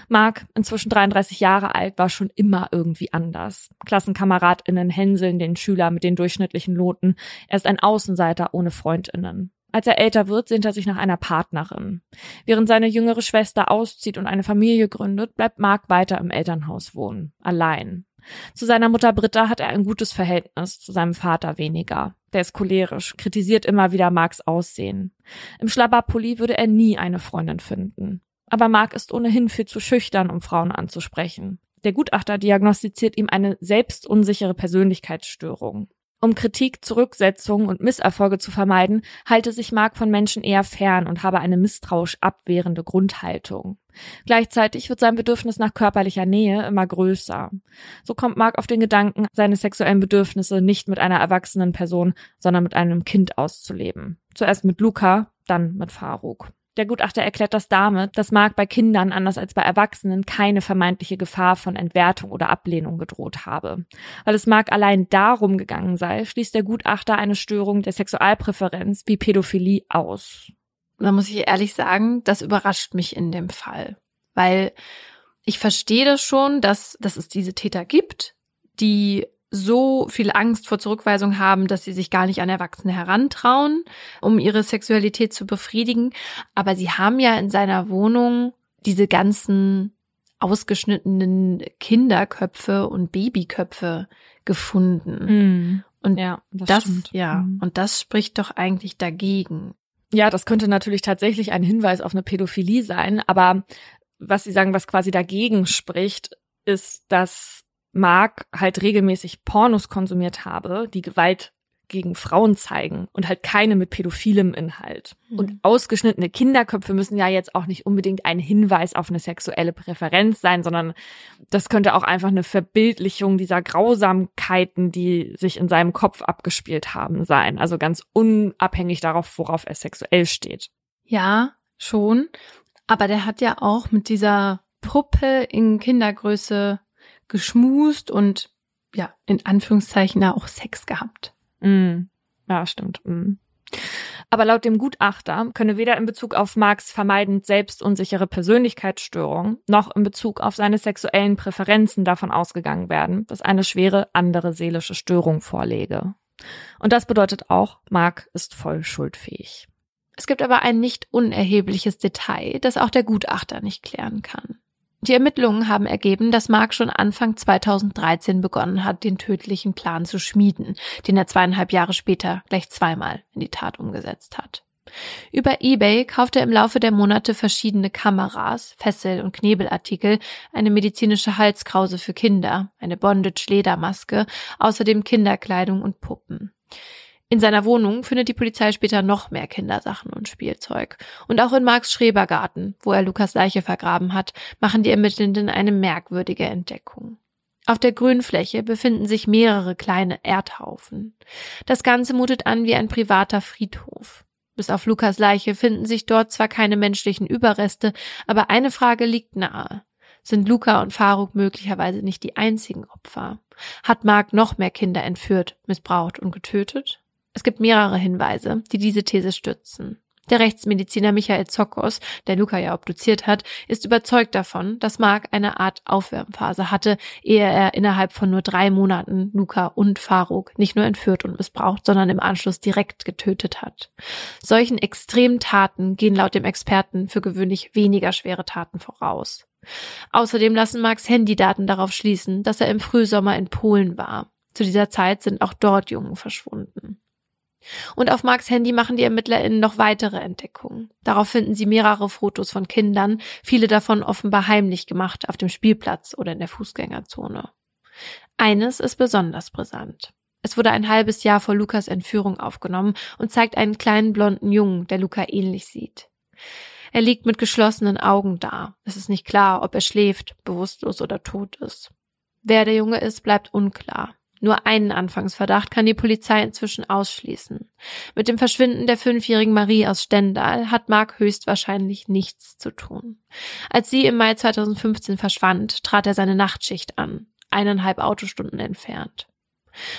Mark, inzwischen 33 Jahre alt, war schon immer irgendwie anders. KlassenkameradInnen hänseln den Schüler mit den durchschnittlichen Noten. Er ist ein Außenseiter ohne FreundInnen. Als er älter wird, sehnt er sich nach einer Partnerin. Während seine jüngere Schwester auszieht und eine Familie gründet, bleibt Mark weiter im Elternhaus wohnen, allein. Zu seiner Mutter Britta hat er ein gutes Verhältnis, zu seinem Vater weniger. Der ist cholerisch, kritisiert immer wieder Marks Aussehen. Im Schlabberpulli würde er nie eine Freundin finden. Aber Mark ist ohnehin viel zu schüchtern, um Frauen anzusprechen. Der Gutachter diagnostiziert ihm eine selbstunsichere Persönlichkeitsstörung. Um Kritik, Zurücksetzung und Misserfolge zu vermeiden, halte sich Mark von Menschen eher fern und habe eine misstrauisch abwehrende Grundhaltung. Gleichzeitig wird sein Bedürfnis nach körperlicher Nähe immer größer. So kommt Mark auf den Gedanken, seine sexuellen Bedürfnisse nicht mit einer erwachsenen Person, sondern mit einem Kind auszuleben. Zuerst mit Luca, dann mit Faruk. Der Gutachter erklärt das damit, dass Mark bei Kindern anders als bei Erwachsenen keine vermeintliche Gefahr von Entwertung oder Ablehnung gedroht habe. Weil es Mark allein darum gegangen sei, schließt der Gutachter eine Störung der Sexualpräferenz wie Pädophilie aus. Da muss ich ehrlich sagen, das überrascht mich in dem Fall. Weil ich verstehe das schon, dass, dass es diese Täter gibt, die so viel Angst vor Zurückweisung haben, dass sie sich gar nicht an Erwachsene herantrauen, um ihre Sexualität zu befriedigen. Aber sie haben ja in seiner Wohnung diese ganzen ausgeschnittenen Kinderköpfe und Babyköpfe gefunden. Mm. Und ja, das, das ja, mm. und das spricht doch eigentlich dagegen. Ja, das könnte natürlich tatsächlich ein Hinweis auf eine Pädophilie sein, aber was Sie sagen, was quasi dagegen spricht, ist, dass Mark halt regelmäßig Pornos konsumiert habe, die Gewalt gegen Frauen zeigen und halt keine mit pädophilem Inhalt. Mhm. Und ausgeschnittene Kinderköpfe müssen ja jetzt auch nicht unbedingt ein Hinweis auf eine sexuelle Präferenz sein, sondern das könnte auch einfach eine Verbildlichung dieser Grausamkeiten, die sich in seinem Kopf abgespielt haben, sein. Also ganz unabhängig darauf, worauf er sexuell steht. Ja, schon. Aber der hat ja auch mit dieser Puppe in Kindergröße geschmust und ja, in Anführungszeichen auch Sex gehabt. Mm. Ja, stimmt. Mm. Aber laut dem Gutachter könne weder in Bezug auf Marx vermeidend selbstunsichere Persönlichkeitsstörung noch in Bezug auf seine sexuellen Präferenzen davon ausgegangen werden, dass eine schwere andere seelische Störung vorlege. Und das bedeutet auch, Mark ist voll schuldfähig. Es gibt aber ein nicht unerhebliches Detail, das auch der Gutachter nicht klären kann. Die Ermittlungen haben ergeben, dass Mark schon Anfang 2013 begonnen hat, den tödlichen Plan zu schmieden, den er zweieinhalb Jahre später gleich zweimal in die Tat umgesetzt hat. Über eBay kaufte er im Laufe der Monate verschiedene Kameras, Fessel- und Knebelartikel, eine medizinische Halskrause für Kinder, eine Bondage-Ledermaske, außerdem Kinderkleidung und Puppen. In seiner Wohnung findet die Polizei später noch mehr Kindersachen und Spielzeug. Und auch in Marks Schrebergarten, wo er Lukas Leiche vergraben hat, machen die Ermittelnden eine merkwürdige Entdeckung. Auf der Grünfläche befinden sich mehrere kleine Erdhaufen. Das Ganze mutet an wie ein privater Friedhof. Bis auf Lukas Leiche finden sich dort zwar keine menschlichen Überreste, aber eine Frage liegt nahe. Sind Luca und Faruk möglicherweise nicht die einzigen Opfer? Hat Mark noch mehr Kinder entführt, missbraucht und getötet? Es gibt mehrere Hinweise, die diese These stützen. Der Rechtsmediziner Michael Zokos, der Luca ja obduziert hat, ist überzeugt davon, dass Mark eine Art Aufwärmphase hatte, ehe er innerhalb von nur drei Monaten Luca und Faruk nicht nur entführt und missbraucht, sondern im Anschluss direkt getötet hat. Solchen extremen Taten gehen laut dem Experten für gewöhnlich weniger schwere Taten voraus. Außerdem lassen Marks Handydaten darauf schließen, dass er im Frühsommer in Polen war. Zu dieser Zeit sind auch dort Jungen verschwunden. Und auf Marks Handy machen die ErmittlerInnen noch weitere Entdeckungen. Darauf finden sie mehrere Fotos von Kindern, viele davon offenbar heimlich gemacht auf dem Spielplatz oder in der Fußgängerzone. Eines ist besonders brisant. Es wurde ein halbes Jahr vor Lukas Entführung aufgenommen und zeigt einen kleinen blonden Jungen, der Luca ähnlich sieht. Er liegt mit geschlossenen Augen da. Es ist nicht klar, ob er schläft, bewusstlos oder tot ist. Wer der Junge ist, bleibt unklar. Nur einen Anfangsverdacht kann die Polizei inzwischen ausschließen. Mit dem Verschwinden der fünfjährigen Marie aus Stendal hat Mark höchstwahrscheinlich nichts zu tun. Als sie im Mai 2015 verschwand, trat er seine Nachtschicht an, eineinhalb Autostunden entfernt.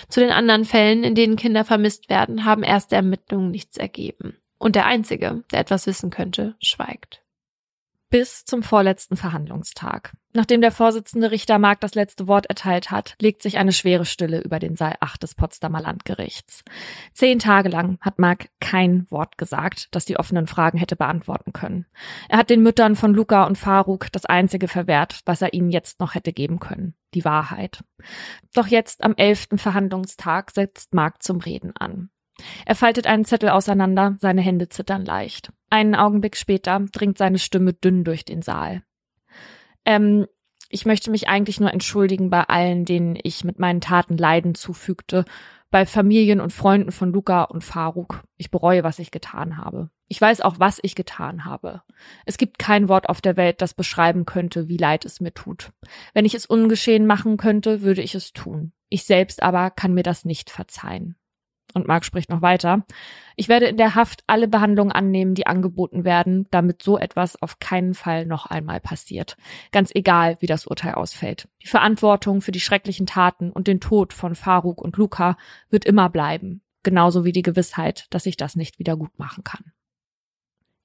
Zu den anderen Fällen, in denen Kinder vermisst werden, haben erste Ermittlungen nichts ergeben. Und der Einzige, der etwas wissen könnte, schweigt. Bis zum vorletzten Verhandlungstag. Nachdem der Vorsitzende Richter Mark das letzte Wort erteilt hat, legt sich eine schwere Stille über den Saal 8 des Potsdamer Landgerichts. Zehn Tage lang hat Mark kein Wort gesagt, das die offenen Fragen hätte beantworten können. Er hat den Müttern von Luca und Faruk das einzige verwehrt, was er ihnen jetzt noch hätte geben können. Die Wahrheit. Doch jetzt am elften Verhandlungstag setzt Mark zum Reden an. Er faltet einen Zettel auseinander, seine Hände zittern leicht. Einen Augenblick später dringt seine Stimme dünn durch den Saal. Ähm, ich möchte mich eigentlich nur entschuldigen bei allen, denen ich mit meinen Taten Leiden zufügte, bei Familien und Freunden von Luca und Faruk. Ich bereue, was ich getan habe. Ich weiß auch, was ich getan habe. Es gibt kein Wort auf der Welt, das beschreiben könnte, wie leid es mir tut. Wenn ich es ungeschehen machen könnte, würde ich es tun. Ich selbst aber kann mir das nicht verzeihen. Und Mark spricht noch weiter. Ich werde in der Haft alle Behandlungen annehmen, die angeboten werden, damit so etwas auf keinen Fall noch einmal passiert. Ganz egal, wie das Urteil ausfällt. Die Verantwortung für die schrecklichen Taten und den Tod von Faruk und Luca wird immer bleiben. Genauso wie die Gewissheit, dass ich das nicht wieder gut machen kann.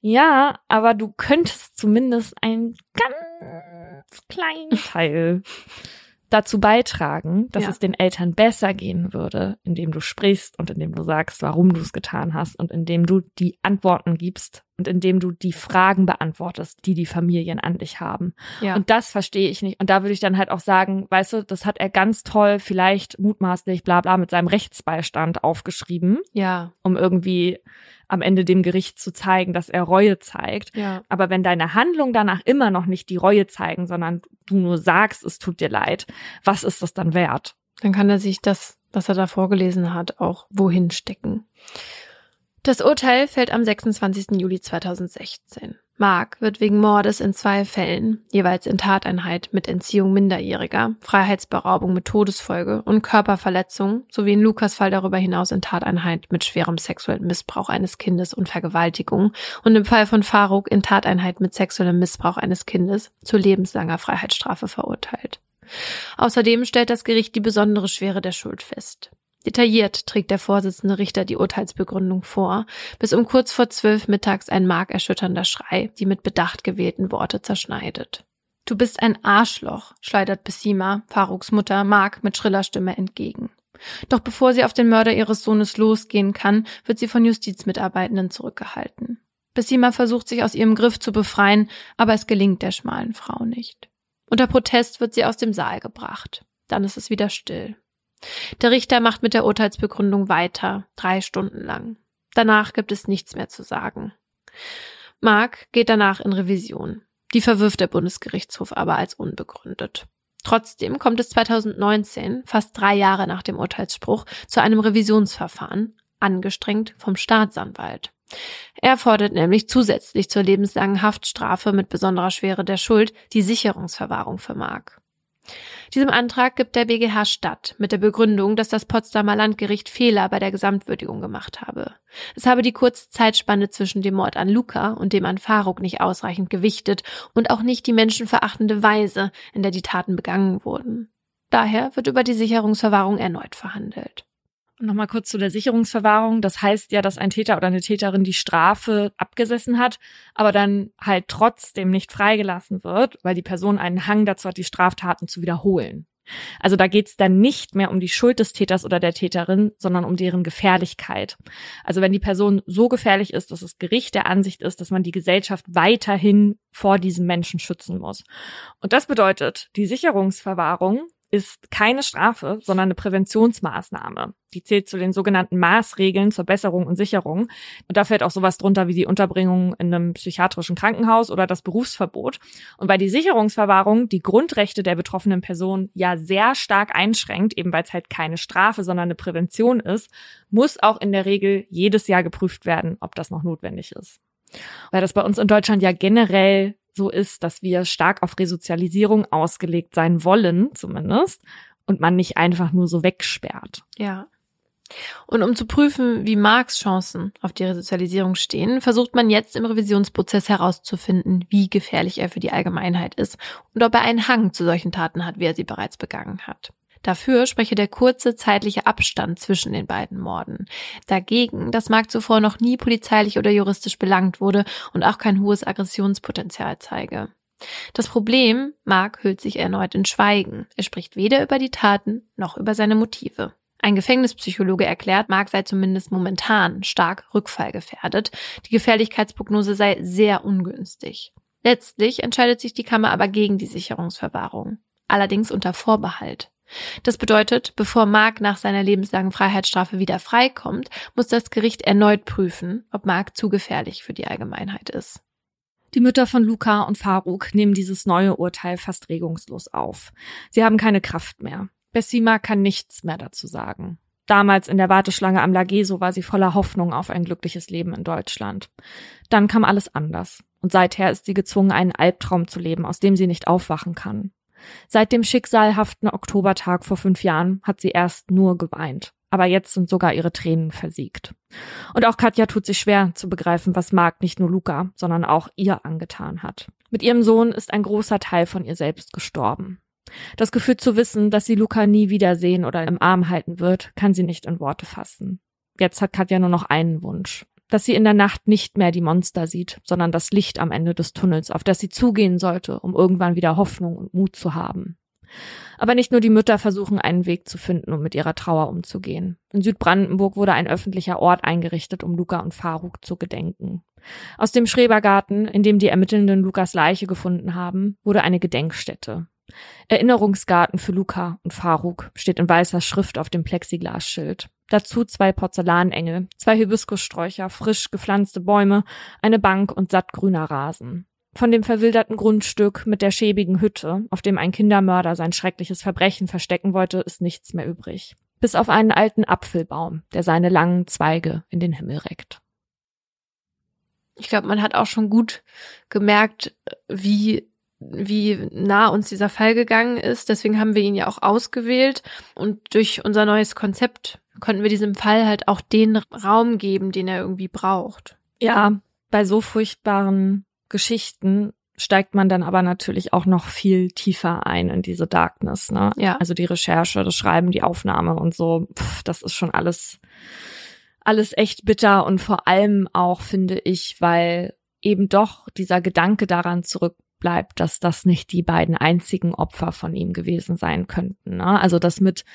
Ja, aber du könntest zumindest einen ganz kleinen Teil dazu beitragen, dass ja. es den Eltern besser gehen würde, indem du sprichst und indem du sagst, warum du es getan hast und indem du die Antworten gibst und indem du die Fragen beantwortest, die die Familien an dich haben. Ja. Und das verstehe ich nicht. Und da würde ich dann halt auch sagen, weißt du, das hat er ganz toll, vielleicht mutmaßlich, bla bla, mit seinem Rechtsbeistand aufgeschrieben. Ja. Um irgendwie am Ende dem Gericht zu zeigen, dass er Reue zeigt. Ja. Aber wenn deine Handlungen danach immer noch nicht die Reue zeigen, sondern du nur sagst, es tut dir leid, was ist das dann wert? Dann kann er sich das, was er da vorgelesen hat, auch wohin stecken. Das Urteil fällt am 26. Juli 2016. Mark wird wegen Mordes in zwei Fällen, jeweils in Tateinheit mit Entziehung Minderjähriger, Freiheitsberaubung mit Todesfolge und Körperverletzung sowie in Lukas Fall darüber hinaus in Tateinheit mit schwerem sexuellem Missbrauch eines Kindes und Vergewaltigung und im Fall von Faruk in Tateinheit mit sexuellem Missbrauch eines Kindes zu lebenslanger Freiheitsstrafe verurteilt. Außerdem stellt das Gericht die besondere Schwere der Schuld fest. Detailliert trägt der Vorsitzende Richter die Urteilsbegründung vor, bis um kurz vor zwölf mittags ein markerschütternder Schrei die mit Bedacht gewählten Worte zerschneidet. Du bist ein Arschloch, schleudert Bessima, Faruks Mutter, Mark mit schriller Stimme entgegen. Doch bevor sie auf den Mörder ihres Sohnes losgehen kann, wird sie von Justizmitarbeitenden zurückgehalten. Bessima versucht sich aus ihrem Griff zu befreien, aber es gelingt der schmalen Frau nicht. Unter Protest wird sie aus dem Saal gebracht. Dann ist es wieder still. Der Richter macht mit der Urteilsbegründung weiter, drei Stunden lang. Danach gibt es nichts mehr zu sagen. Mark geht danach in Revision. Die verwirft der Bundesgerichtshof aber als unbegründet. Trotzdem kommt es 2019, fast drei Jahre nach dem Urteilsspruch, zu einem Revisionsverfahren, angestrengt vom Staatsanwalt. Er fordert nämlich zusätzlich zur lebenslangen Haftstrafe mit besonderer Schwere der Schuld die Sicherungsverwahrung für Mark. Diesem Antrag gibt der BGH statt, mit der Begründung, dass das Potsdamer Landgericht Fehler bei der Gesamtwürdigung gemacht habe. Es habe die kurze Zeitspanne zwischen dem Mord an Luca und dem an Faruk nicht ausreichend gewichtet und auch nicht die menschenverachtende Weise, in der die Taten begangen wurden. Daher wird über die Sicherungsverwahrung erneut verhandelt. Nochmal kurz zu der Sicherungsverwahrung. Das heißt ja, dass ein Täter oder eine Täterin die Strafe abgesessen hat, aber dann halt trotzdem nicht freigelassen wird, weil die Person einen Hang dazu hat, die Straftaten zu wiederholen. Also da geht's dann nicht mehr um die Schuld des Täters oder der Täterin, sondern um deren Gefährlichkeit. Also wenn die Person so gefährlich ist, dass das Gericht der Ansicht ist, dass man die Gesellschaft weiterhin vor diesem Menschen schützen muss. Und das bedeutet, die Sicherungsverwahrung ist keine Strafe, sondern eine Präventionsmaßnahme. Die zählt zu den sogenannten Maßregeln zur Besserung und Sicherung. Und da fällt auch sowas drunter wie die Unterbringung in einem psychiatrischen Krankenhaus oder das Berufsverbot. Und weil die Sicherungsverwahrung die Grundrechte der betroffenen Person ja sehr stark einschränkt, eben weil es halt keine Strafe, sondern eine Prävention ist, muss auch in der Regel jedes Jahr geprüft werden, ob das noch notwendig ist. Weil das bei uns in Deutschland ja generell so ist, dass wir stark auf Resozialisierung ausgelegt sein wollen, zumindest, und man nicht einfach nur so wegsperrt. Ja. Und um zu prüfen, wie Marx Chancen auf die Resozialisierung stehen, versucht man jetzt im Revisionsprozess herauszufinden, wie gefährlich er für die Allgemeinheit ist und ob er einen Hang zu solchen Taten hat, wie er sie bereits begangen hat. Dafür spreche der kurze zeitliche Abstand zwischen den beiden Morden. Dagegen, dass Mark zuvor noch nie polizeilich oder juristisch belangt wurde und auch kein hohes Aggressionspotenzial zeige. Das Problem, Mark hüllt sich erneut in Schweigen. Er spricht weder über die Taten noch über seine Motive. Ein Gefängnispsychologe erklärt, Mark sei zumindest momentan stark rückfallgefährdet. Die Gefährlichkeitsprognose sei sehr ungünstig. Letztlich entscheidet sich die Kammer aber gegen die Sicherungsverwahrung. Allerdings unter Vorbehalt. Das bedeutet, bevor Mark nach seiner lebenslangen Freiheitsstrafe wieder freikommt, muss das Gericht erneut prüfen, ob Mark zu gefährlich für die Allgemeinheit ist. Die Mütter von Luca und Faruk nehmen dieses neue Urteil fast regungslos auf. Sie haben keine Kraft mehr. Bessima kann nichts mehr dazu sagen. Damals in der Warteschlange am Lageso war sie voller Hoffnung auf ein glückliches Leben in Deutschland. Dann kam alles anders. Und seither ist sie gezwungen, einen Albtraum zu leben, aus dem sie nicht aufwachen kann. Seit dem schicksalhaften Oktobertag vor fünf Jahren hat sie erst nur geweint. Aber jetzt sind sogar ihre Tränen versiegt. Und auch Katja tut sich schwer zu begreifen, was Marc nicht nur Luca, sondern auch ihr angetan hat. Mit ihrem Sohn ist ein großer Teil von ihr selbst gestorben. Das Gefühl zu wissen, dass sie Luca nie wiedersehen oder im Arm halten wird, kann sie nicht in Worte fassen. Jetzt hat Katja nur noch einen Wunsch. Dass sie in der Nacht nicht mehr die Monster sieht, sondern das Licht am Ende des Tunnels, auf das sie zugehen sollte, um irgendwann wieder Hoffnung und Mut zu haben. Aber nicht nur die Mütter versuchen einen Weg zu finden, um mit ihrer Trauer umzugehen. In Südbrandenburg wurde ein öffentlicher Ort eingerichtet, um Luca und Faruk zu gedenken. Aus dem Schrebergarten, in dem die Ermittelnden Lukas Leiche gefunden haben, wurde eine Gedenkstätte. Erinnerungsgarten für Luca und Faruk steht in weißer Schrift auf dem Plexiglasschild. Dazu zwei Porzellanengel, zwei Hibiskussträucher, frisch gepflanzte Bäume, eine Bank und sattgrüner Rasen. Von dem verwilderten Grundstück mit der schäbigen Hütte, auf dem ein Kindermörder sein schreckliches Verbrechen verstecken wollte, ist nichts mehr übrig. Bis auf einen alten Apfelbaum, der seine langen Zweige in den Himmel reckt. Ich glaube, man hat auch schon gut gemerkt, wie wie nah uns dieser Fall gegangen ist. Deswegen haben wir ihn ja auch ausgewählt. Und durch unser neues Konzept konnten wir diesem Fall halt auch den Raum geben, den er irgendwie braucht. Ja, bei so furchtbaren Geschichten steigt man dann aber natürlich auch noch viel tiefer ein in diese Darkness. Ne? Ja. Also die Recherche, das Schreiben, die Aufnahme und so, pff, das ist schon alles, alles echt bitter und vor allem auch, finde ich, weil eben doch dieser Gedanke daran zurück bleibt, dass das nicht die beiden einzigen Opfer von ihm gewesen sein könnten. Ne? Also das mit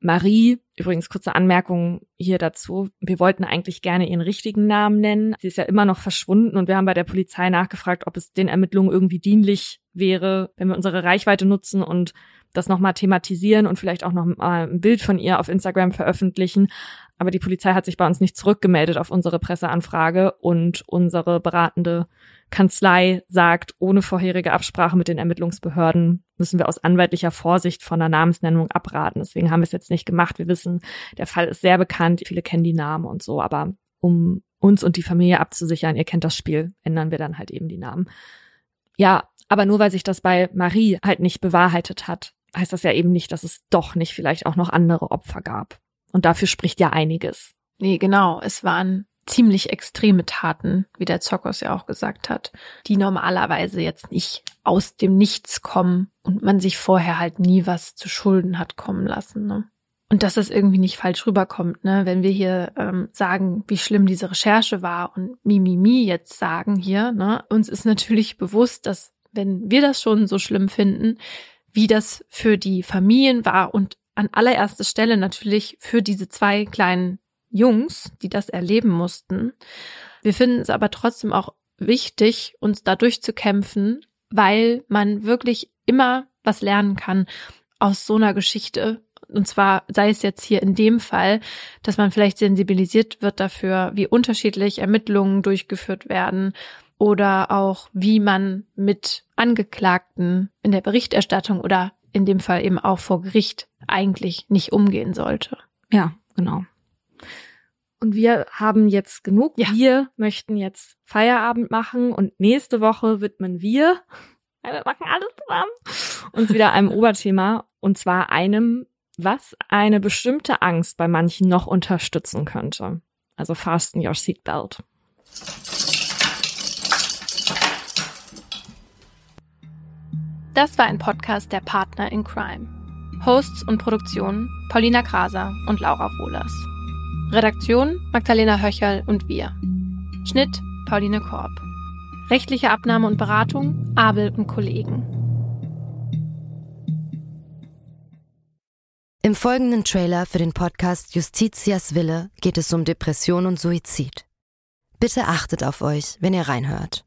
Marie, übrigens kurze Anmerkung hier dazu. Wir wollten eigentlich gerne ihren richtigen Namen nennen. Sie ist ja immer noch verschwunden und wir haben bei der Polizei nachgefragt, ob es den Ermittlungen irgendwie dienlich wäre, wenn wir unsere Reichweite nutzen und das nochmal thematisieren und vielleicht auch noch mal ein Bild von ihr auf Instagram veröffentlichen. Aber die Polizei hat sich bei uns nicht zurückgemeldet auf unsere Presseanfrage und unsere beratende Kanzlei sagt, ohne vorherige Absprache mit den Ermittlungsbehörden müssen wir aus anwaltlicher Vorsicht von der Namensnennung abraten. Deswegen haben wir es jetzt nicht gemacht. Wir wissen, der Fall ist sehr bekannt, viele kennen die Namen und so, aber um uns und die Familie abzusichern, ihr kennt das Spiel, ändern wir dann halt eben die Namen. Ja, aber nur weil sich das bei Marie halt nicht bewahrheitet hat, heißt das ja eben nicht, dass es doch nicht vielleicht auch noch andere Opfer gab. Und dafür spricht ja einiges. Nee, genau. Es waren ziemlich extreme Taten, wie der Zokos ja auch gesagt hat, die normalerweise jetzt nicht aus dem Nichts kommen und man sich vorher halt nie was zu Schulden hat kommen lassen. Ne? Und dass das irgendwie nicht falsch rüberkommt, ne? Wenn wir hier ähm, sagen, wie schlimm diese Recherche war und Mimimi jetzt sagen hier, ne? Uns ist natürlich bewusst, dass wenn wir das schon so schlimm finden, wie das für die Familien war und an allererster Stelle natürlich für diese zwei kleinen Jungs, die das erleben mussten. Wir finden es aber trotzdem auch wichtig, uns da durchzukämpfen, weil man wirklich immer was lernen kann aus so einer Geschichte. Und zwar sei es jetzt hier in dem Fall, dass man vielleicht sensibilisiert wird dafür, wie unterschiedlich Ermittlungen durchgeführt werden oder auch wie man mit Angeklagten in der Berichterstattung oder in dem Fall eben auch vor Gericht eigentlich nicht umgehen sollte. Ja, genau. Und wir haben jetzt genug. Ja. Wir möchten jetzt Feierabend machen und nächste Woche widmen wir, wir machen alles zusammen, uns wieder einem Oberthema und zwar einem, was eine bestimmte Angst bei manchen noch unterstützen könnte. Also fasten your seatbelt. Das war ein Podcast der Partner in Crime. Hosts und Produktion Paulina Kraser und Laura Wohlers. Redaktion Magdalena Höcherl und wir. Schnitt Pauline Korb. Rechtliche Abnahme und Beratung Abel und Kollegen. Im folgenden Trailer für den Podcast Justitias Wille geht es um Depression und Suizid. Bitte achtet auf euch, wenn ihr reinhört.